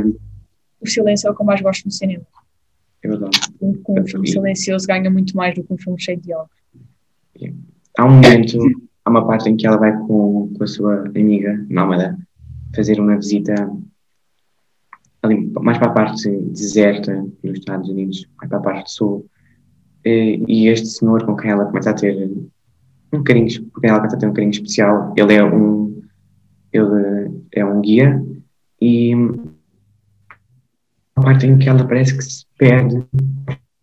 Speaker 1: o silêncio é o que eu mais gosto no cinema.
Speaker 2: Eu adoro.
Speaker 1: Com um filme silencioso ganha muito mais do que um filme cheio de diálogo.
Speaker 2: Há um momento, há uma parte em que ela vai com, com a sua amiga, nómada, fazer uma visita ali, mais para a parte deserta dos Estados Unidos, mais para a parte sul. E, e este senhor com quem ela começa a ter um carinho, porque ela começa a ter um carinho especial, ele é um, ele é um guia e a parte em que ela parece que se perde,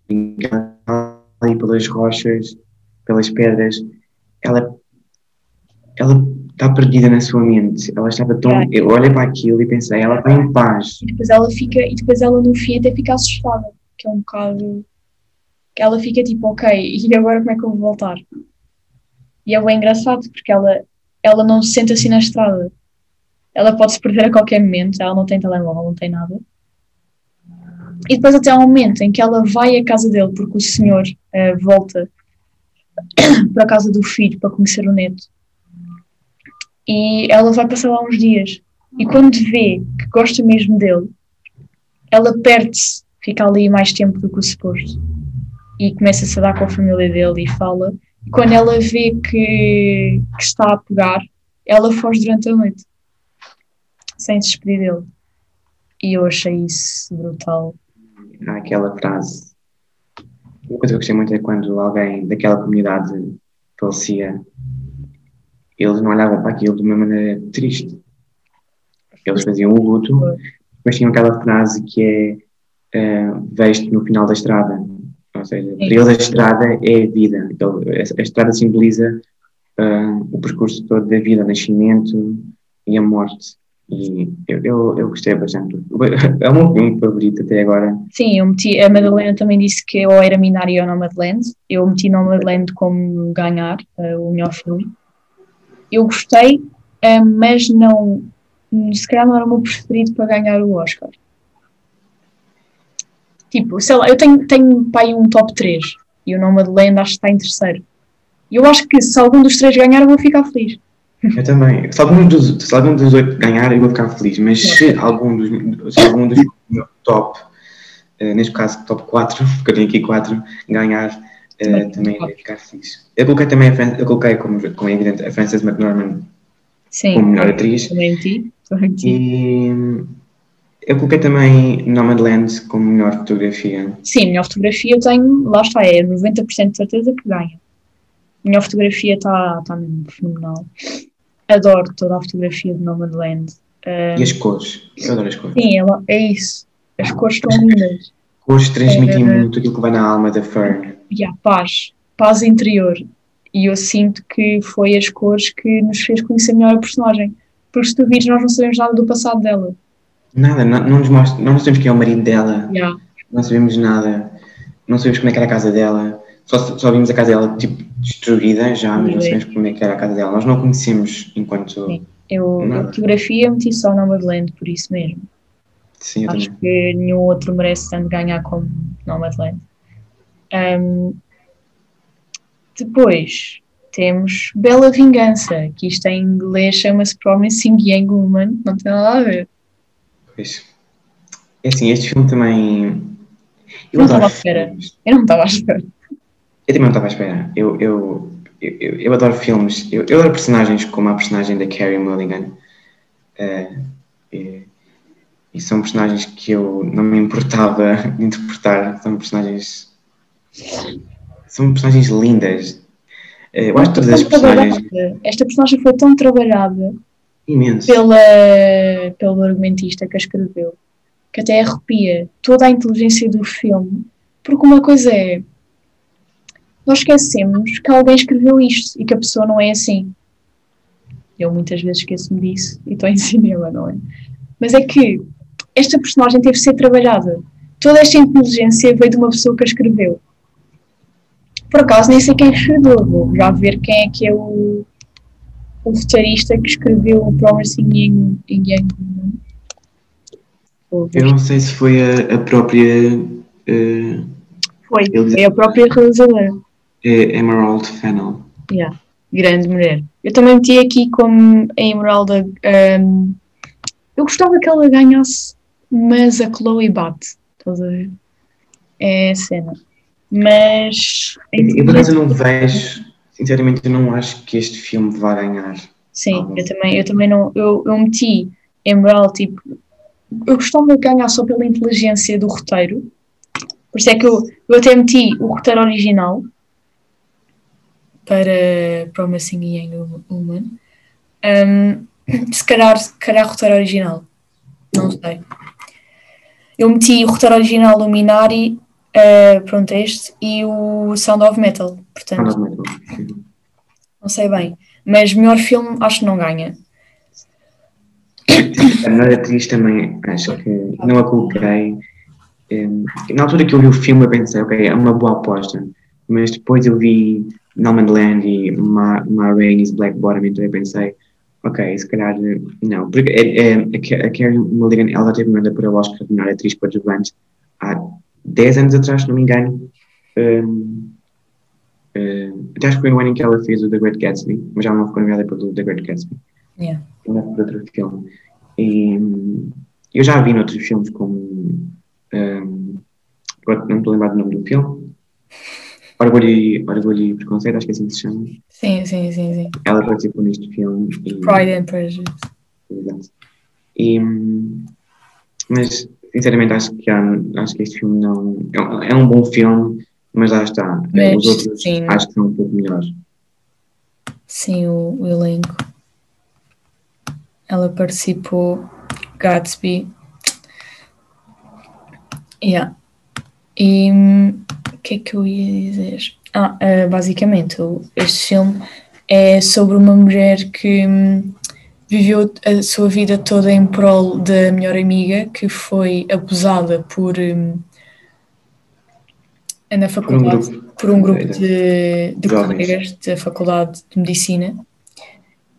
Speaker 2: em que ela ali pelas rochas, pelas pedras, ela, ela está perdida na sua mente. Ela estava tão. É. Eu olhei para aquilo e pensei, ela está em paz.
Speaker 1: E depois ela fica, e depois ela no fim até fica assustada, que é um bocado. que ela fica tipo, ok, e agora como é que eu vou voltar? E é bem engraçado porque ela, ela não se sente assim na estrada. Ela pode se perder a qualquer momento, ela não tem telemóvel, não tem nada. E depois até um momento em que ela vai à casa dele porque o senhor uh, volta <coughs> para a casa do filho para conhecer o neto e ela vai passar lá uns dias. E quando vê que gosta mesmo dele, ela perde-se, fica ali mais tempo do que o suposto. E começa-se a dar com a família dele e fala. E quando ela vê que, que está a pegar, ela foge durante a noite, sem se despedir dele. E eu achei isso brutal.
Speaker 2: Há aquela frase. Uma coisa que eu gostei muito é quando alguém daquela comunidade falecia eles não olhavam para aquilo de uma maneira triste. Eles faziam o luto, mas tinham aquela frase que é uh, vejo no final da estrada. Ou seja, para eles a estrada é a vida. Então, a estrada simboliza uh, o percurso todo da vida, o nascimento e a morte. E eu, eu, eu gostei bastante. É o meu filme favorito até agora.
Speaker 1: Sim, eu meti, a Madalena também disse que eu era Minari ou Nomadland. Eu meti Nomadland como ganhar uh, o melhor filme eu gostei, uh, mas não, se calhar não era o meu preferido para ganhar o Oscar. Tipo, sei lá, eu tenho, tenho pai um top 3 e o nome de Land acho que está em terceiro. Eu acho que se algum dos três ganhar, eu vou ficar feliz.
Speaker 2: Eu também. Se algum dos, se algum dos oito ganhar, eu vou ficar feliz. Mas se algum dos, se algum dos top, uh, neste caso top 4, <laughs> porque eu tenho aqui 4, ganhar, uh, também vai ficar fixe. Eu coloquei também, a, eu coloquei, como, como é evidente, a Frances McDormand
Speaker 1: Sim,
Speaker 2: como melhor atriz.
Speaker 1: Também ti.
Speaker 2: E eu coloquei também Nomadland como melhor fotografia.
Speaker 1: Sim, melhor fotografia eu tenho, lá está, é 90% de certeza que ganha. Melhor fotografia está tá mesmo fenomenal. Adoro toda a fotografia de Nomadland.
Speaker 2: Um, e as cores? Eu adoro as cores.
Speaker 1: Sim, ela, é isso. As cores estão lindas.
Speaker 2: Cores transmitem é, muito aquilo que vai na alma da Fern.
Speaker 1: E a paz, paz interior. E eu sinto que foi as cores que nos fez conhecer melhor a personagem. Porque se tu vires, nós não sabemos nada do passado dela.
Speaker 2: Nada, não, não nos mostra, não sabemos quem é o marido dela.
Speaker 1: Yeah.
Speaker 2: Não sabemos nada. Não sabemos como é que era a casa dela. Só, só vimos a casa dela tipo destruída já, mas não sabemos como é que era a casa dela. Nós não a conhecemos enquanto.
Speaker 1: Sim. Eu, a fotografia meti só Nomadland por isso mesmo.
Speaker 2: Sim,
Speaker 1: Acho
Speaker 2: também.
Speaker 1: que nenhum outro merece tanto ganhar como Nomadland. Um, depois temos Bela Vingança, que isto em inglês chama-se Promising Young Woman, não tem nada a ver.
Speaker 2: Pois. É assim, este filme também.
Speaker 1: Eu não estava à espera. Eu não estava à espera.
Speaker 2: Eu também não estava à espera. Eu, eu, eu, eu adoro filmes, eu, eu adoro personagens como a personagem da Carrie Mulligan. Uh, e, e são personagens que eu não me importava <laughs> de interpretar. São personagens são personagens lindas. Eh, eu acho que todas as personagens.
Speaker 1: Esta personagem foi tão trabalhada
Speaker 2: Imenso.
Speaker 1: Pela, pelo argumentista que a escreveu que até arrepia toda a inteligência do filme. Porque uma coisa é. Nós esquecemos que alguém escreveu isto e que a pessoa não é assim. Eu muitas vezes esqueço-me disso e estou em <laughs> cinema, não é? Mas é que esta personagem teve de ser trabalhada. Toda esta inteligência veio de uma pessoa que a escreveu. Por acaso nem sei quem escreveu, vou já ver quem é que é o, o roteirista que escreveu o Promising Young, Young
Speaker 2: Eu não sei se foi a, a própria uh,
Speaker 1: Foi, é a própria realizadora.
Speaker 2: É Emerald Fennell.
Speaker 1: Yeah. Grande mulher. Eu também meti aqui como a Emeralda. hum, eu gostava que ela ganhasse, mas a Chloe bate. Estás a ver? É a cena. Mas.
Speaker 2: Eu por acaso não vejo, sinceramente, eu não acho que este filme vá ganhar.
Speaker 1: Sim, eu também, eu também não. Eu, eu meti Emerald, tipo. Eu gostava de ganhar só pela inteligência do roteiro. Por isso é que eu, eu até meti o roteiro original para Promising Young Woman. Um, se calhar, se calhar roteiro original. Não sei. Eu meti o roteiro original do Minari, eh, pronto, este, e o Sound of Metal. Portanto, não sei bem. Mas melhor filme acho que não ganha.
Speaker 2: A melhor atriz também, acho que não a coloquei. Na altura que eu vi o filme, eu pensei, ok, é uma boa aposta. Mas depois eu vi Norman Land e Ma, Ma Rainey's Black Bottom, então eu pensei, ok, se calhar eh, não. Porque é, é, a Ca- a Carey Mulligan, ela já teve nomeada para o Oscar de melhor atriz coadjuvante há 10 anos atrás, se não me engano. Em, em, até acho que foi no ano em que ela fez o The Great Gatsby, mas já não ficou nomeada pelo The Great Gatsby
Speaker 1: Yeah.
Speaker 2: não é por outro filme. E hum, eu já vi noutros filmes como. hum, agora não estou a lembrar do nome do filme. Orgulho e, Orgulho e Preconceito, acho que é assim que se chama.
Speaker 1: Sim, sim, sim, sim.
Speaker 2: Ela participou neste filme. E,
Speaker 1: Pride and Prejudice.
Speaker 2: Exato. E, mas, sinceramente, acho que, há- acho que este filme não. É um, é um bom filme, mas lá está.
Speaker 1: Mas,
Speaker 2: Os outros
Speaker 1: sim.
Speaker 2: acho que são um pouco melhores.
Speaker 1: Sim, o, o elenco. Ela participou, Gatsby. Yeah. E que é que eu ia dizer? Ah, ah, basicamente, este filme é sobre uma mulher que hum, viveu a sua vida toda em prol da melhor amiga, que foi abusada por. hum, na faculdade
Speaker 2: grupo.
Speaker 1: por um grupo de, de colegas da faculdade de medicina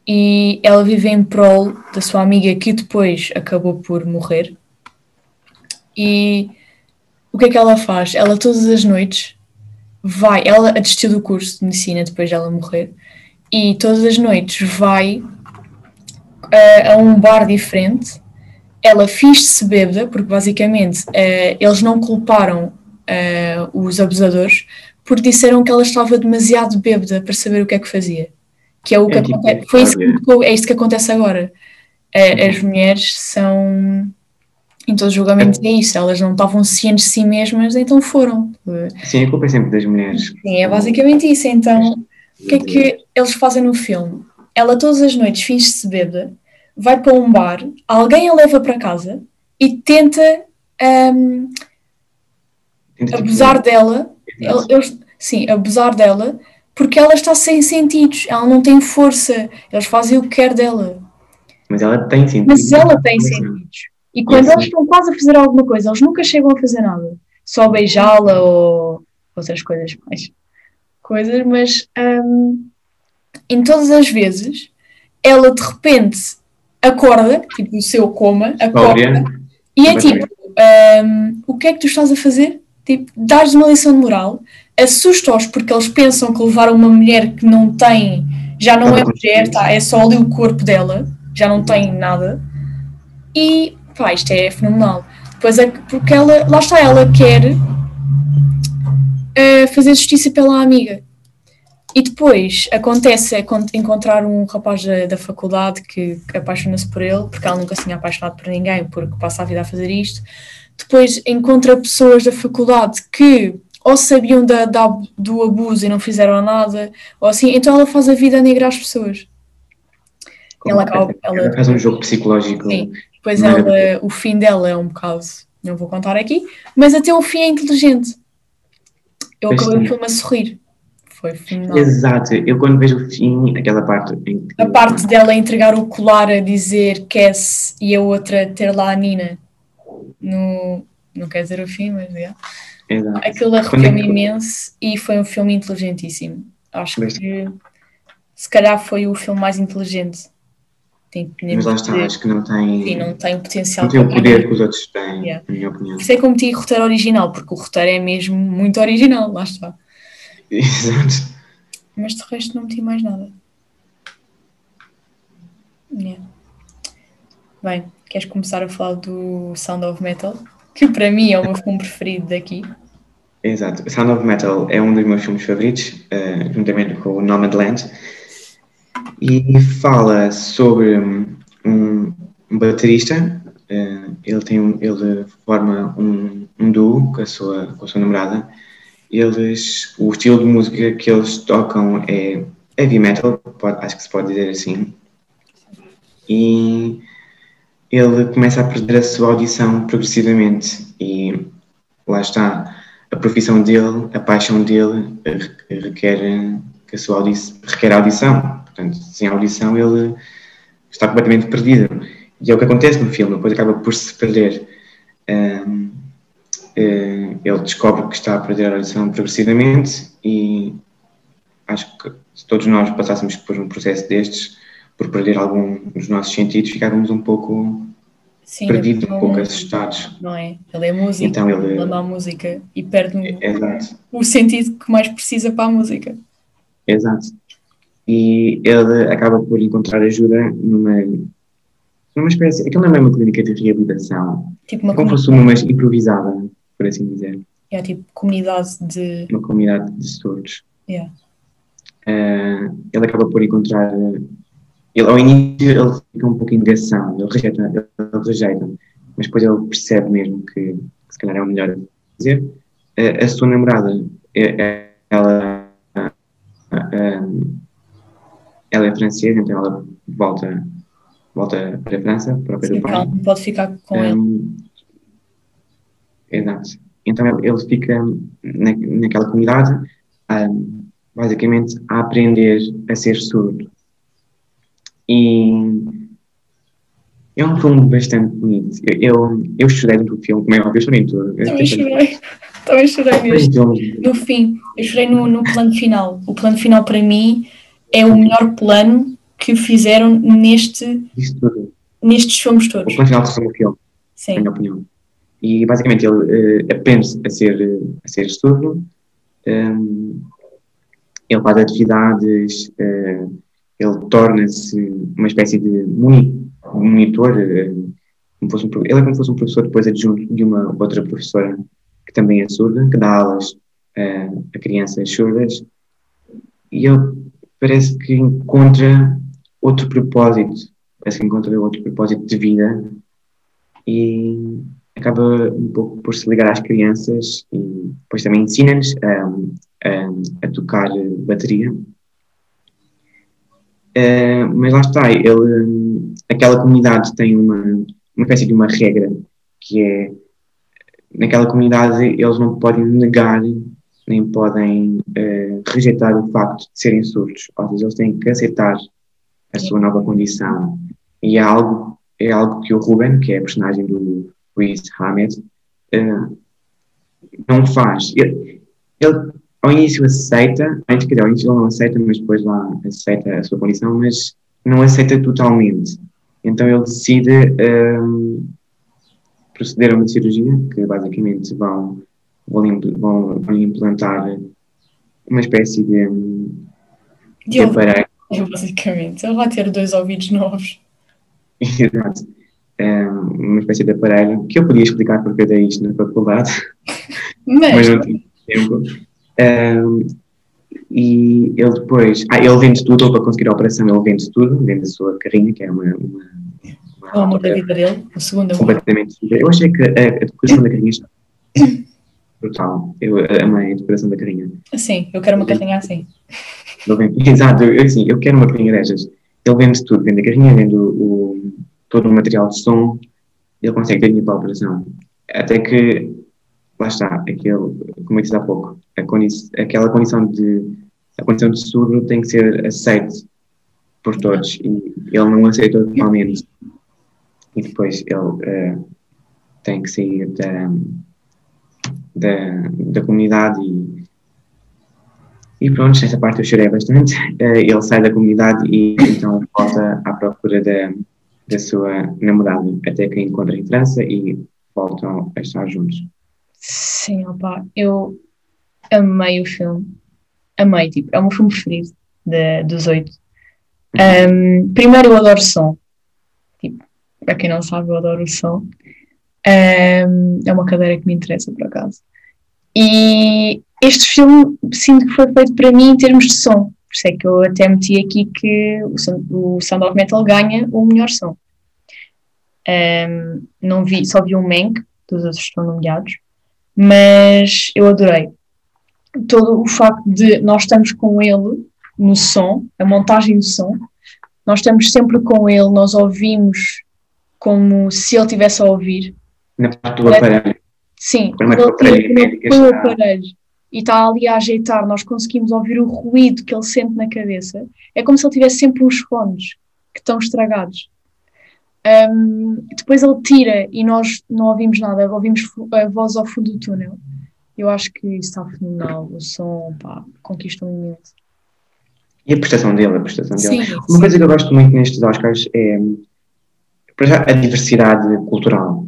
Speaker 1: e ela vive em prol da sua amiga que depois acabou por morrer e o que é que ela faz? Ela todas as noites vai, ela desistiu do curso de medicina depois de ela morrer e todas as noites vai ah, a um bar diferente ela finge-se bêbada, porque basicamente ah, eles não culparam ah, os abusadores porque disseram que ela estava demasiado bêbada para saber o que é que fazia. Que é o que
Speaker 2: É tipo
Speaker 1: acontece. Foi isso que, é isto que acontece agora. Ah, as mulheres são. Em todos os julgamentos é isso, elas não estavam cientes de si mesmas, então foram.
Speaker 2: Sim, a culpa é sempre das mulheres.
Speaker 1: Sim, é basicamente isso. Então, o que é que eles fazem no filme? Ela todas as noites finge-se bêbada, vai para um bar, alguém a leva para casa e tenta
Speaker 2: tipo,
Speaker 1: abusar dela.
Speaker 2: Exato.
Speaker 1: Eles, sim, abusar dela porque ela está sem sentidos, ela não tem força, eles fazem o que quer dela.
Speaker 2: Mas ela tem sentido.
Speaker 1: Mas ela tem sentidos. E quando
Speaker 2: Sim.
Speaker 1: eles estão quase a fazer alguma coisa, eles nunca chegam a fazer nada. Só beijá-la ou outras coisas mais. Coisas, mas hum, em todas as vezes, ela de repente acorda, tipo o seu coma, acorda, e é tipo: hum, o que é que tu estás a fazer? Tipo, dás uma lição de moral, assusta-os porque eles pensam que levaram uma mulher que não tem, já não é mulher, tá, é só ali o corpo dela, já não tem nada. E pá, isto é fenomenal. Pois é que- porque ela, lá está, ela quer eh, fazer justiça pela amiga. E depois acontece é con- encontrar um rapaz da, da faculdade que, que apaixona-se por ele, porque ela nunca se tinha apaixonado por ninguém, porque passa a vida a fazer isto. Depois encontra pessoas da faculdade que ou sabiam da, da- do abuso e não fizeram nada, ou assim, então ela faz a vida negra às pessoas. Ela acaba- ela-
Speaker 2: Ela faz um jogo psicológico.
Speaker 1: Sim. Depois
Speaker 2: Não
Speaker 1: ela, o fim dela é um bocado, não vou contar aqui, mas até o fim é inteligente. Eu
Speaker 2: Pois
Speaker 1: acabei o filme a sorrir. Foi fenomenal.
Speaker 2: Exato. Eu quando vejo o fim, aquela parte em.
Speaker 1: A parte dela entregar o colar a dizer Cass e a outra ter lá a Nina. No, não quer dizer o fim, mas é.
Speaker 2: Exato.
Speaker 1: Aquilo arrepiou-me
Speaker 2: Quando é que-
Speaker 1: imenso e foi um filme inteligentíssimo. Acho que se calhar foi o filme mais inteligente. Tem,
Speaker 2: Mas lá está, acho que não tem,
Speaker 1: sim, não tem potencial.
Speaker 2: não tem o poder que os outros têm,
Speaker 1: Yeah.
Speaker 2: na minha opinião.
Speaker 1: Por isso é que eu meti roteiro original, porque o roteiro é mesmo muito original, lá está. <laughs>
Speaker 2: Exato.
Speaker 1: Mas de resto não meti mais nada. Yeah. Bem, queres começar a falar do Sound of Metal? Que para mim é o meu filme preferido daqui.
Speaker 2: Exato. Sound of Metal é um dos meus filmes favoritos, eh, juntamente com o Nomadland. E fala sobre um, um baterista. eh, ele, tem ele forma um, um duo com a, sua, com a sua namorada. Eles, o estilo de música que eles tocam é heavy metal, pode- acho que se pode dizer assim. E ele começa a perder a sua audição progressivamente. E lá está a profissão dele, a paixão dele re- requer que a sua requer audição. Portanto, sem audição ele está completamente perdido. E é o que acontece no filme, depois acaba por se perder. Ahm, eh, ele descobre que está a perder a audição progressivamente e acho que se todos nós passássemos por um processo destes, por perder algum dos nossos sentidos, ficávamos um pouco
Speaker 1: Sim,
Speaker 2: perdidos, um
Speaker 1: eu-
Speaker 2: pouco assustados.
Speaker 1: Não é? Ele é músico,
Speaker 2: Então ele-
Speaker 1: ele ama a música e perde
Speaker 2: Exato.
Speaker 1: o sentido que mais precisa para a música.
Speaker 2: Exato. E ele acaba por encontrar ajuda numa, numa espécie. Aquilo não é uma clínica de reabilitação.
Speaker 1: Tipo uma
Speaker 2: É como fosse uma, mas improvisada, por assim dizer.
Speaker 1: é, tipo, comunidade de.
Speaker 2: Uma comunidade de surdos.
Speaker 1: Yeah.
Speaker 2: Eh, ele acaba por encontrar. Ele, ao início ele fica um pouco em negação, ele rejeita, ele, rejeita, mas depois ele percebe mesmo que, que se calhar é o melhor a fazer. Eh, a sua namorada, eh, eh, ela, ah, ah, ela é francesa, então ela volta, volta para a França, para o pé
Speaker 1: Sim,
Speaker 2: do pai.
Speaker 1: ela não pode ficar com ele.
Speaker 2: Um, Exato. Então ele, ele fica na, naquela comunidade, um, basicamente, a aprender a ser surdo. E é um filme bastante bonito. Eu, eu, eu chorei no filme, como é óbvio, eu chorei tudo.
Speaker 1: Também
Speaker 2: chorei.
Speaker 1: Também chorei mesmo. No fim, eu chorei no, no plano final. O plano final para mim é o melhor plano que fizeram neste, nestes filmes
Speaker 2: O
Speaker 1: todos.
Speaker 2: plano final resume o filme. na
Speaker 1: Sim,
Speaker 2: minha opinião. E basicamente ele eh, aprende a ser, a ser surdo, um, ele faz atividades, eh, ele torna-se uma espécie de moni- monitor, eh, como fosse um ele é como se fosse um professor depois adjunto de uma outra professora que também é surda, que dá aulas a crianças surdas, e ele parece que encontra outro propósito, parece que encontra outro propósito de vida e acaba um pouco por se ligar às crianças e depois também ensina-nos a, a, a tocar bateria. Eh, mas lá está, ele, aquela comunidade tem uma, uma espécie de uma regra que é naquela comunidade eles não podem negar nem podem eh, rejeitar o facto de serem surdos, ou seja, eles têm que aceitar a sua nova condição e é algo é algo que o Ruben, que é a personagem do Riz Ahmed, eh, não faz. Ele, ele, ao início aceita, antes que ao início ele não aceita, mas depois lá aceita a sua condição, mas não aceita totalmente. Então ele decide ehm, proceder a uma cirurgia, que basicamente vão, vão, vão, vão implantar uma espécie de,
Speaker 1: de
Speaker 2: de aparelho <laughs>
Speaker 1: basicamente. Ele vai ter dois ouvidos novos. <laughs>
Speaker 2: Exato. É uma espécie de aparelho que eu podia explicar porque eu dei isto na faculdade, <laughs> mas
Speaker 1: Mas,
Speaker 2: não tive tempo. Um, e ele depois. Ah, ele vende tudo, para conseguir a operação, ele vende tudo, vende a sua carrinha, que é uma. uma,
Speaker 1: o amor da vida dele, o segundo amor.
Speaker 2: completamente. Eu achei que a, a decoração da carrinha <coughs> está brutal. Eu amei a decoração da carrinha.
Speaker 1: Sim, eu quero uma carrinha assim. <laughs>
Speaker 2: Exato, eu, assim, eu quero uma carrinha destas. Ele vende tudo, vende a carrinha, vende o, o- todo o material de som, ele consegue ter dinheiro para a operação. Até que, lá está, aquele, como eu disse há pouco, condi aquela condição de, a condição de surdo tem que ser aceite por todos e ele não aceita totalmente. E depois ele eh, tem que sair da, da, da comunidade e E pronto, nessa parte eu chorei bastante. Uh, ele sai da comunidade e então volta à procura da, da sua namorada, até que a encontra em França e voltam a estar juntos.
Speaker 1: Sim, opa, eu amei o filme. Amei, tipo, é o meu filme preferido de, dos oito. Um, primeiro, eu adoro o som. Tipo, para quem não sabe, eu adoro o som. Um, é uma cadeira que me interessa, por acaso. E este filme sinto que foi feito para mim em termos de som. Por isso é que eu até meti aqui que o, o Sound of Metal ganha o melhor som. Um, não vi, só vi o Mank, todos os outros estão nomeados, mas eu adorei. Todo o facto de nós estamos com ele no som, a montagem do som, nós estamos sempre com ele, nós ouvimos como se ele estivesse a ouvir.
Speaker 2: Na parte do aparelho.
Speaker 1: Sim, ele põe o aparelho e está ali a ajeitar, nós conseguimos ouvir o ruído que ele sente na cabeça. É como se ele tivesse sempre uns fones que estão estragados. Um, depois ele tira e nós não ouvimos nada, ouvimos a voz ao fundo do túnel. Eu acho que isso está fenomenal. O som, pá, conquista um imenso.
Speaker 2: E a prestação dele, a prestação dele. Sim, Uma sim. coisa que eu gosto muito nestes Oscars é para já, a diversidade cultural.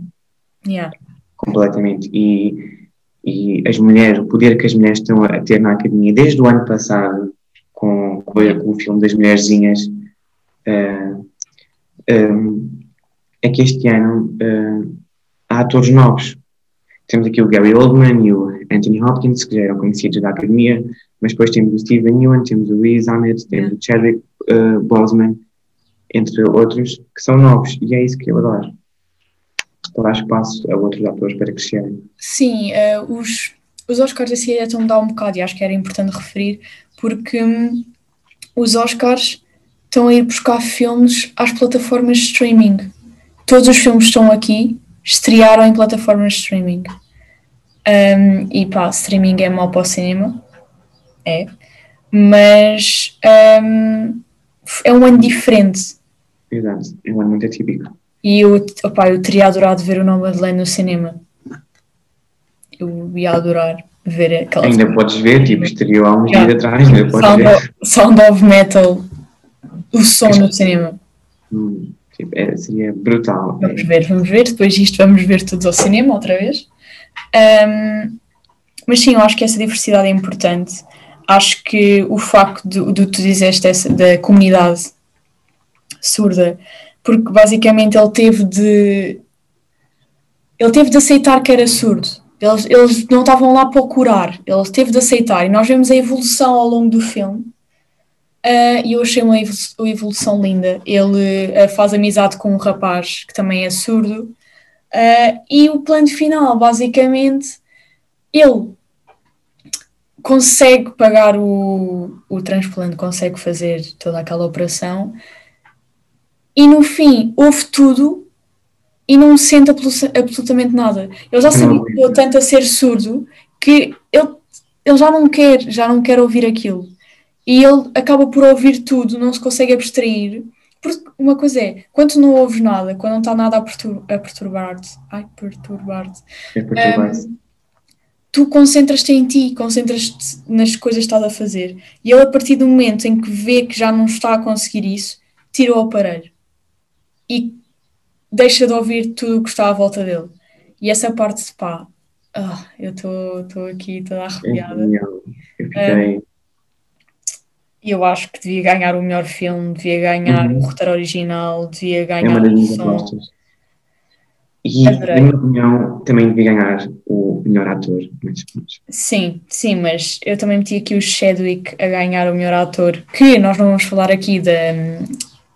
Speaker 1: Yeah.
Speaker 2: Completamente. E, e as mulheres, o poder que as mulheres estão a ter na academia desde o ano passado, com, com, o filme das mulherzinhas, uh, um, é que este ano uh, há atores novos. Temos aqui o Gary Oldman e o Anthony Hopkins, que já eram conhecidos da academia, mas depois temos o Steven Yeun, temos o Riz Ahmed, temos o Chadwick uh, Boseman, entre outros, que são novos, e é isso que eu adoro. Dar espaço a outros atores para crescerem.
Speaker 1: Sim, uh, os, os Oscars assim estão a dar um bocado, e acho que era importante referir, porque um, os Oscars estão a ir buscar filmes às plataformas de streaming. Todos os filmes estão aqui, estrearam em plataformas de streaming. Um, e pá, streaming é mau para o cinema, é, mas um, é um ano diferente.
Speaker 2: Exato, é um ano muito atípico.
Speaker 1: E eu, opa, eu teria adorado ver o Nomadland no cinema. Eu ia adorar ver aquela.
Speaker 2: Ainda podes ver, tipo, estreou há uns dias atrás, ainda podes
Speaker 1: Sound
Speaker 2: ver.
Speaker 1: Of, Sound of Metal, o som no cinema.
Speaker 2: Hum, tipo, é, seria brutal.
Speaker 1: Vamos ver, vamos ver. Depois disto, vamos ver todos ao cinema outra vez. Um, mas sim, eu acho que essa diversidade é importante. Acho que o facto de, de tu dizeste essa, da comunidade surda, porque basicamente ele teve de ele teve de aceitar que era surdo. Eles, eles não estavam lá para o curar, ele teve de aceitar. E nós vemos a evolução ao longo do filme. Uh, e eu achei uma evolução linda. Ele uh, faz amizade com um rapaz que também é surdo. Uh, e o plano final, basicamente, ele consegue pagar o, o transplante, consegue fazer toda aquela operação e no fim houve tudo e não sente absolutamente nada. Ele já se habituou tanto a ser surdo que ele, ele já não quer, já não quer ouvir aquilo. E ele acaba por ouvir tudo, não se consegue abstrair. Porque uma coisa é, quando tu não ouves nada, quando não está nada a, pertur a perturbar-te, ai, perturbar-te,
Speaker 2: é perturbar um,
Speaker 1: tu concentras-te em ti, concentras-te nas coisas que estás a fazer. E ele, a partir do momento em que vê que já não está a conseguir isso, tira o aparelho e deixa de ouvir tudo o que está à volta dele. E essa parte de pá, oh, eu estou aqui toda arrepiada.
Speaker 2: Eu fiquei.
Speaker 1: Eu acho que devia ganhar o melhor filme, devia ganhar uhum. o roteiro original, devia ganhar
Speaker 2: é uma das minhas apostas. E, Adorei. na minha opinião, também devia ganhar o melhor ator.
Speaker 1: Sim, sim, mas eu também meti aqui o Chadwick a ganhar o melhor ator, que nós não vamos falar aqui da,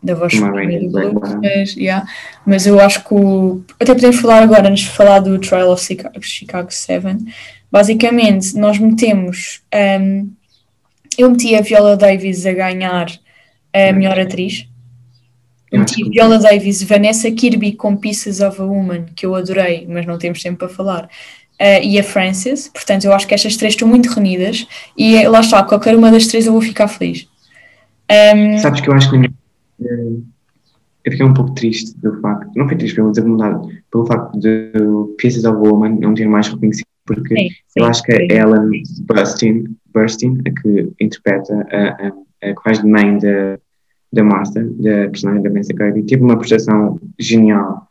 Speaker 1: da voz feminina do mas, yeah, mas eu acho que o, até podemos falar agora, antes de falar do Trial of Chicago, Chicago 7, basicamente nós metemos, um, eu meti a Viola Davis a ganhar a melhor atriz, eu meti Viola Davis, Vanessa Kirby com Pieces of a Woman, que eu adorei, mas não temos tempo para falar, uh, e a Frances, portanto eu acho que estas três estão muito reunidas, e lá está, qualquer uma das três eu vou ficar feliz. Um,
Speaker 2: Sabes que eu acho que eu fiquei um pouco triste do facto, não foi triste, foi desacomodado, pelo facto de Pieces of Woman não ter mais reconhecido, porque sim, sim, eu acho que a Ellen Bustin Burstyn, a que interpreta, a, a, a que faz de mãe da, da Martha, da personagem da Vanessa Kirby. Teve uma prestação genial.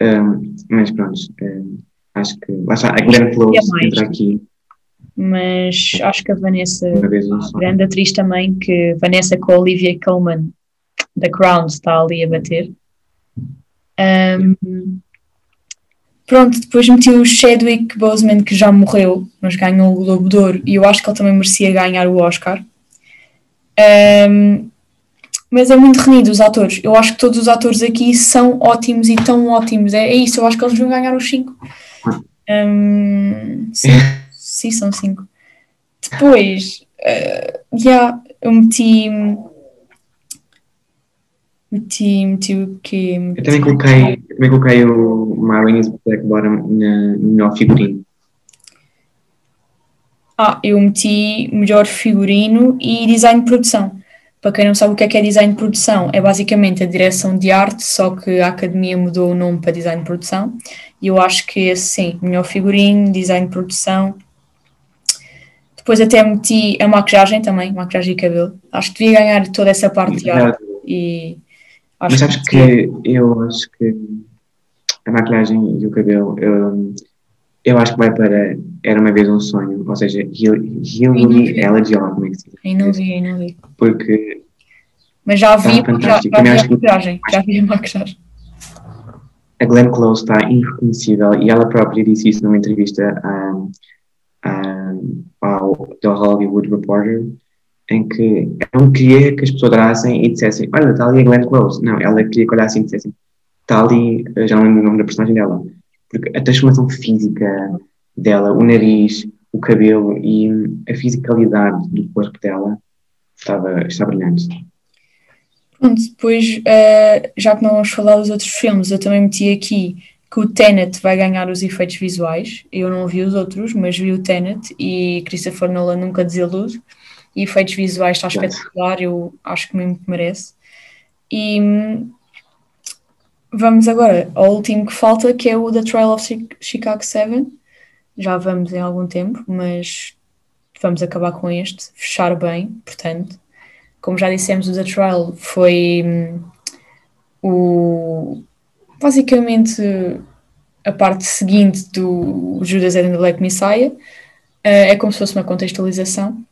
Speaker 2: Um, mas pronto, um, acho que. Lá está, a Glenn Close entra aqui.
Speaker 1: Mas acho que a Vanessa, grande atriz também, que Vanessa com a Olivia Colman da Crown está ali a bater. Um, pronto, depois meti o Chadwick Boseman, que já morreu, mas ganhou o Globo de Ouro, e eu acho que ele também merecia ganhar o Oscar. Um, mas é muito renido os atores. Eu acho que todos os atores aqui são ótimos e tão ótimos. É, é isso, eu acho que eles vão ganhar os 5. Um, sim, <laughs> sim, são 5. Depois, uh, yeah, eu meti Meti, meti o quê?
Speaker 2: Eu também coloquei, também coloquei o Marlene Black Bottom na, no melhor figurino.
Speaker 1: Ah, eu meti melhor figurino e design de produção. Para quem não sabe o que é, que é design de produção, é basicamente a direção de arte, só que a academia mudou o nome para design de produção. E eu acho que esse sim, melhor figurino, design de produção. Depois até meti a maquiagem também, maquiagem e cabelo. Acho que devia ganhar toda essa parte de arte. E
Speaker 2: Acho Mas sabes que, que eu acho que a maquilhagem e o cabelo, eu, eu acho que vai para Era uma vez um sonho, ou seja, Hilary Elegy, como é que se diz?
Speaker 1: Não vi, aí não vi.
Speaker 2: Porque.
Speaker 1: Mas já vi, já, já vi a maquilhagem, já vi a maquilhagem.
Speaker 2: A Glenn Close está irreconhecível e ela própria disse isso numa entrevista um, um, ao The Hollywood Reporter em que ela não queria que as pessoas olhassem e dissessem: Olha, está ali a Glenn Close. Não, ela queria que olhassem e dissessem: Está ali, já não lembro o nome da personagem dela. Porque a transformação física dela, o nariz, o cabelo e a fisicalidade do corpo dela estava, estava brilhante.
Speaker 1: Pronto, depois, uh, já que não vamos falar dos outros filmes, eu também meti aqui que o Tenet vai ganhar os efeitos visuais. Eu não vi os outros, mas vi o Tenet e Christopher Nolan nunca desilude e efeitos visuais está espetacular, eu acho que mesmo que merece. E hum, vamos agora ao último que falta, que é o The Trial of Chicago 7. Já vamos em algum tempo, mas vamos acabar com este, fechar bem, portanto. Como já dissemos, o The Trial foi hum, o basicamente a parte seguinte do Judas and the Black Messiah. Uh, é como se fosse uma contextualização.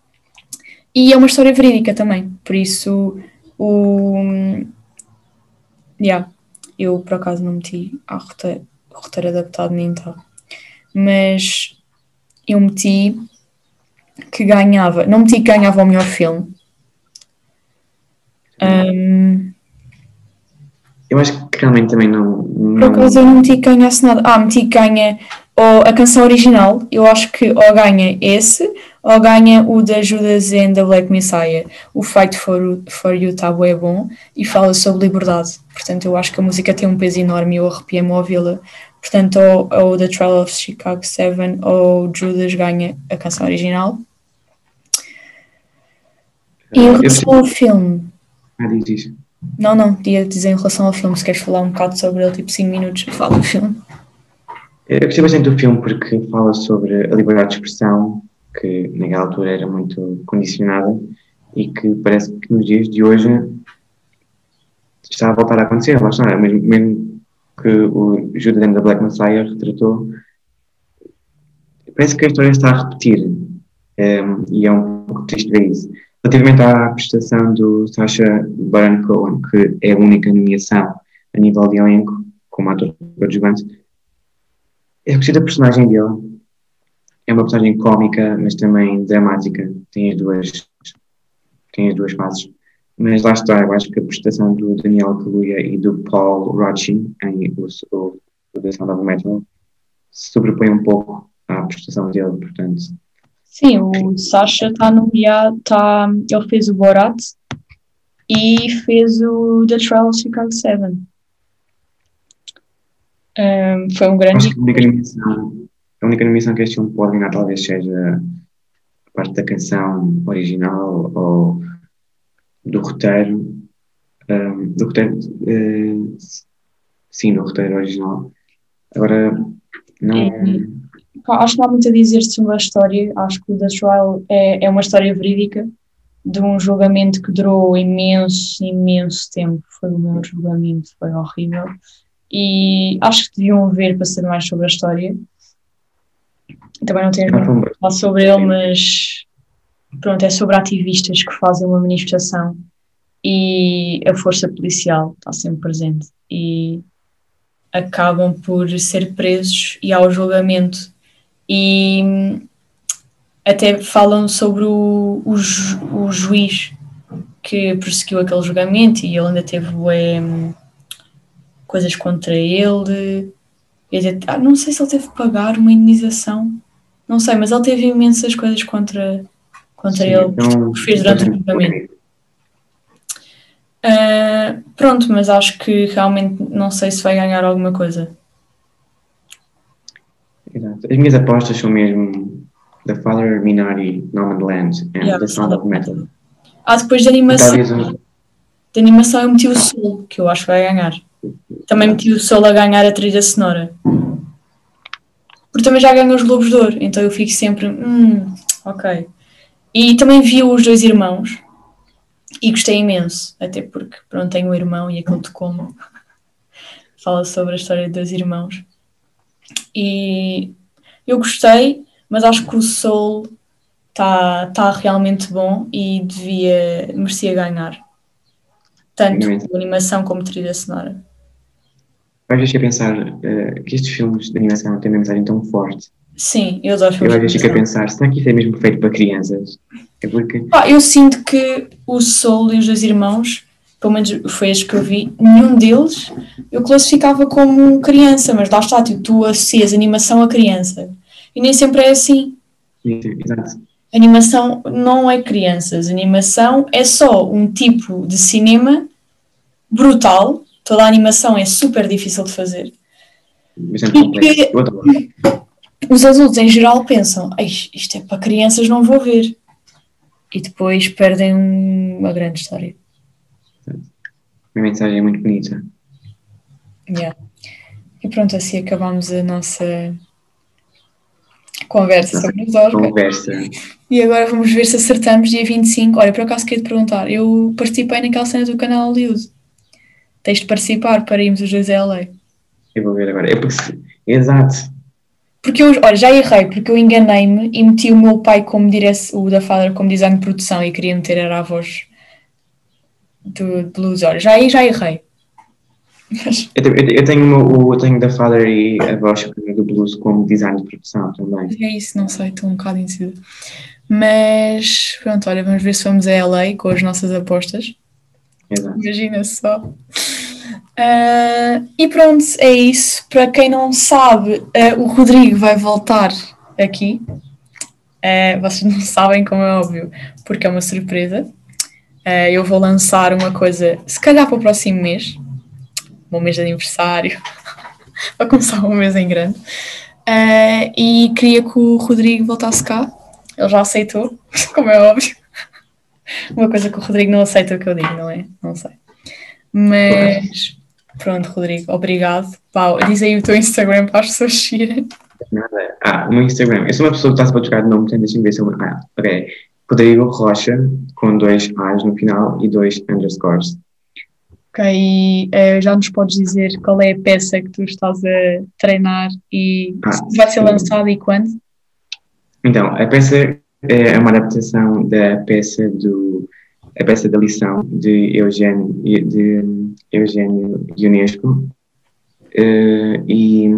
Speaker 1: E é uma história verídica também, por isso o. Yeah, eu por acaso não meti a roteiro, roteiro adaptado nem tal. Mas eu meti que ganhava, não meti que ganhava o melhor filme. Um,
Speaker 2: eu acho que realmente também não. não...
Speaker 1: Por acaso eu não meti que ganhasse nada. Ah, meti que ganha ou a canção original, eu acho que ou ganha esse, ou ganha o da Judas and the Black Messiah. O Fight for, for You está bem bom e fala sobre liberdade. Portanto, eu acho que a música tem um peso enorme e eu arrepiei-me ao ouvi-la. Portanto, ou, ou The Trial of Chicago 7 ou Judas ganha a canção original. E em relação ao filme.
Speaker 2: Ah, diz, diz.
Speaker 1: Não, não, ia dizer em relação ao filme, se queres falar um bocado sobre ele, tipo 5 minutos, fala o filme.
Speaker 2: Eu gostei bastante do filme porque fala sobre a liberdade de expressão, que naquela altura era muito condicionada e que parece que nos dias de hoje está a voltar a acontecer. Lá está, mesmo, mesmo que o Judas the Black Messiah retratou, parece que a história está a repetir um, ehm, e é um pouco triste ver isso. Relativamente à prestação do Sacha Baron Cohen, que é a única nomeação a nível de elenco como ator coadjuvante, eu gostei da personagem dele. É uma personagem cómica, mas também dramática. Tem as duas, tem as duas faces. Mas lá está, eu acho que a prestação do Daniel Kaluuya e do Paul Rochin em o, o, o The Sound of Metal se sobrepõe um pouco à prestação dele, portanto.
Speaker 1: Sim, o Sasha está nomeado, tá, ele fez o Borat e fez o The Trial of Chicago 7. Um, foi um grande.
Speaker 2: Acho que a única animação que este filme pode ganhar talvez seja a parte da canção original ou do roteiro. Um, do roteiro. Uh, sim, do roteiro original. Agora, não,
Speaker 1: Pá, acho que não há muito a dizer sobre a história. Acho que o The Trial é, é uma história verídica de um julgamento que durou imenso, imenso tempo. Foi o meu julgamento, foi horrível. E acho que deviam ver para saber mais sobre a história. Também não tenho muito a falar sobre ele, mas pronto, é sobre ativistas que fazem uma manifestação e a força policial está sempre presente e acabam por ser presos e ao julgamento. E até falam sobre o, o, ju, o juiz que perseguiu aquele julgamento e ele ainda teve é, coisas contra ele. Até, ah, não sei se ele teve que pagar uma indenização, não sei, mas ele teve imensas coisas contra, contra Sim, ele então, que fez durante o julgamento. Uh, pronto, mas acho que realmente não sei se vai ganhar alguma coisa.
Speaker 2: Exato. As minhas apostas são mesmo The Father, Minari, Norman Land and yeah, The Sound of Metal.
Speaker 1: Ah, depois de animação. Talvez... De animação eu meti o Soul, que eu acho que vai ganhar. Também meti o Soul a ganhar a trilha sonora. Porque também já ganhou os Globos de Ouro, então eu fico sempre, hum, ok. E também vi os dois irmãos e gostei imenso, até porque pronto, tenho um irmão e aquele tocou-me. Fala sobre a história de dois irmãos. E eu gostei, mas acho que o Soul está tá realmente bom e devia, merecia ganhar. Tanto a animação como trilha sonora.
Speaker 2: Às vezes a pensar uh, que estes filmes de animação têm uma mensagem tão forte.
Speaker 1: Sim, eu adoro filmes
Speaker 2: Eu às vezes fico a pensar, será que isso é mesmo feito para crianças?
Speaker 1: É porque... Ah, eu sinto que o Soul e os dois irmãos, pelo menos foi este que eu vi, nenhum deles eu classificava como criança, mas lá está, tipo, tu associas animação a criança. E nem sempre é assim.
Speaker 2: Exato.
Speaker 1: Animação não é crianças, animação é só um tipo de cinema brutal. Toda a animação é super difícil de fazer.
Speaker 2: É e que
Speaker 1: os adultos em geral pensam: isto é para crianças, não vou ver. E depois perdem uma grande história.
Speaker 2: A mensagem é muito bonita.
Speaker 1: Yeah. E pronto, assim acabamos a nossa conversa nossa sobre os Oscars.
Speaker 2: Conversa.
Speaker 1: E agora vamos ver se acertamos dia 25. Olha, por acaso queria te perguntar, eu participei naquela cena do canal Hollywood. Tens de participar para irmos os dois a LA.
Speaker 2: Eu vou ver agora. É porque, exato.
Speaker 1: Porque eu, olha, já errei, porque eu enganei-me e meti o meu pai como direção, o da Father como design de produção e queria meter era a voz do Blues. Olha, já aí já errei.
Speaker 2: Eu, eu, eu, tenho o, eu tenho da Father e a voz do Blues como design de produção também.
Speaker 1: É isso, não sei, estou um bocado indecisa. Mas pronto, olha, vamos ver se vamos a LA com as nossas apostas.
Speaker 2: Exato.
Speaker 1: Imagina só. Uh, e pronto, é isso. Para quem não sabe, uh, o Rodrigo vai voltar aqui. Uh, vocês não <laughs> sabem, como é óbvio, porque é uma surpresa. eu vou lançar uma coisa, se calhar para o próximo mês, o mês de aniversário, <laughs> vai começar um mês em grande. e queria que o Rodrigo voltasse cá. Ele já aceitou, <laughs> como é óbvio. Uma coisa que o Rodrigo não aceita o que eu digo, não é? Não sei. Mas Pronto, Rodrigo, obrigado. Pau, diz aí o teu Instagram para as pessoas seguirem.
Speaker 2: Nada. Ah, o meu Instagram. Eu sou uma pessoa que está-se para trocar de nome, portanto deixa-me ver se eu. Ah, ok. Rodrigo Rocha, com dois A's no final e dois underscores.
Speaker 1: Ok, e uh, já nos podes dizer qual é a peça que tu estás a treinar e ah, vai ser lançada e quando?
Speaker 2: Então, a peça é uma adaptação da peça do a peça da lição de Eugênio, de Eugênio Ionesco uh, e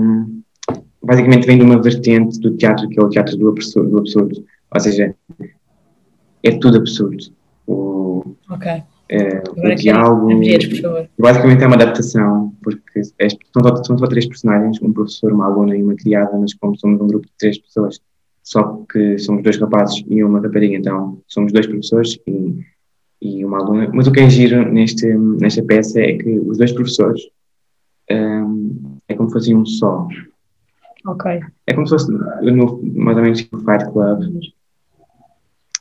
Speaker 2: basicamente vem de uma vertente do teatro que é o teatro do absurdo, do absurdo. ou seja, é tudo absurdo. O,
Speaker 1: ok.
Speaker 2: Uh, o diálogo. Basicamente é uma adaptação, porque é, são só três personagens, um professor, uma aluna e uma criada, mas como somos um grupo de três pessoas, só que somos dois rapazes e uma rapariga, então somos dois professores e e uma aluna. Mas o que é giro neste, nesta peça é que os dois professores um, é como se fossem um só.
Speaker 1: Ok.
Speaker 2: É como se fosse no, mais ou menos tipo Fight Club.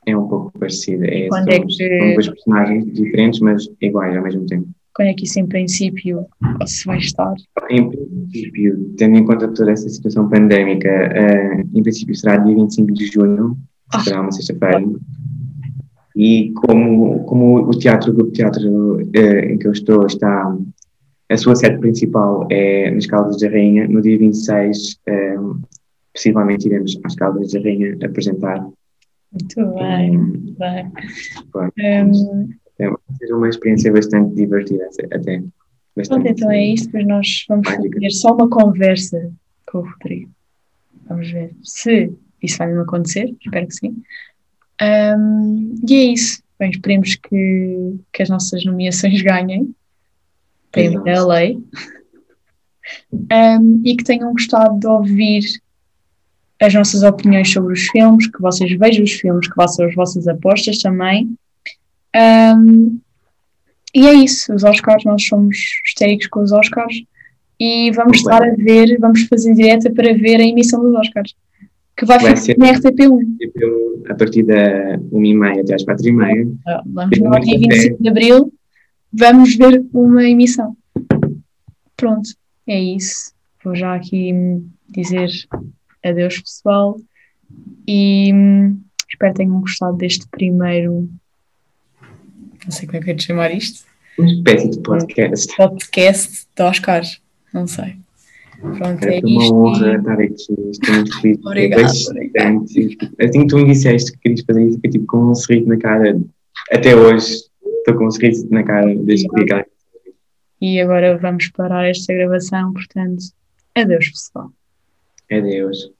Speaker 2: É um pouco parecido. É, são, é que... são dois personagens diferentes, mas iguais ao mesmo tempo.
Speaker 1: Quando é que isso em princípio se vai estar?
Speaker 2: Em princípio, tendo em conta toda essa situação pandémica, uh, em princípio será dia 25 de junho, ah. será uma sexta-feira. E como, como o teatro, o grupo de teatro uh, em que eu estou está, a sua sede principal é nas Caldas da Rainha, no dia 26 uh, possivelmente iremos às Caldas da Rainha apresentar.
Speaker 1: Muito bem, um, bem.
Speaker 2: Um, é uma, uma experiência bastante divertida até.
Speaker 1: Bastante Pronto, então é isso, depois nós vamos mágica. fazer só uma conversa com o Rodrigo. Vamos ver se isso vai me acontecer, espero que sim. Um, e é isso. Bem, esperemos que, que as nossas nomeações <laughs> ganhem. Tem a lei. Um, e que tenham gostado de ouvir as nossas opiniões sobre os filmes, que vocês vejam os filmes, que façam as vossas apostas também. Um, e é isso, os Oscars, nós somos histéricos com os Oscars e vamos estar a ver, vamos fazer direta para ver a emissão dos Oscars, que vai, vai ser na RTP1.
Speaker 2: A partir da 1h30 até às 4h30.
Speaker 1: Ah, vamos no dia 25 de Abril, vamos ver uma emissão. Pronto, é isso. Vou já aqui dizer adeus pessoal e hum, espero que tenham gostado deste primeiro não sei como é que é de chamar isto.
Speaker 2: Uma espécie de podcast.
Speaker 1: Podcast de Oscars, não sei. Pronto, é,
Speaker 2: é uma isto. honra estar aqui, estou muito feliz. <laughs> Obrigada. Assim que tu me disseste que querias fazer isso, fiquei tipo com um sorriso na cara. Até hoje estou com um sorriso na cara desde que vi
Speaker 1: E agora vamos parar esta gravação, portanto, adeus pessoal.
Speaker 2: Adeus.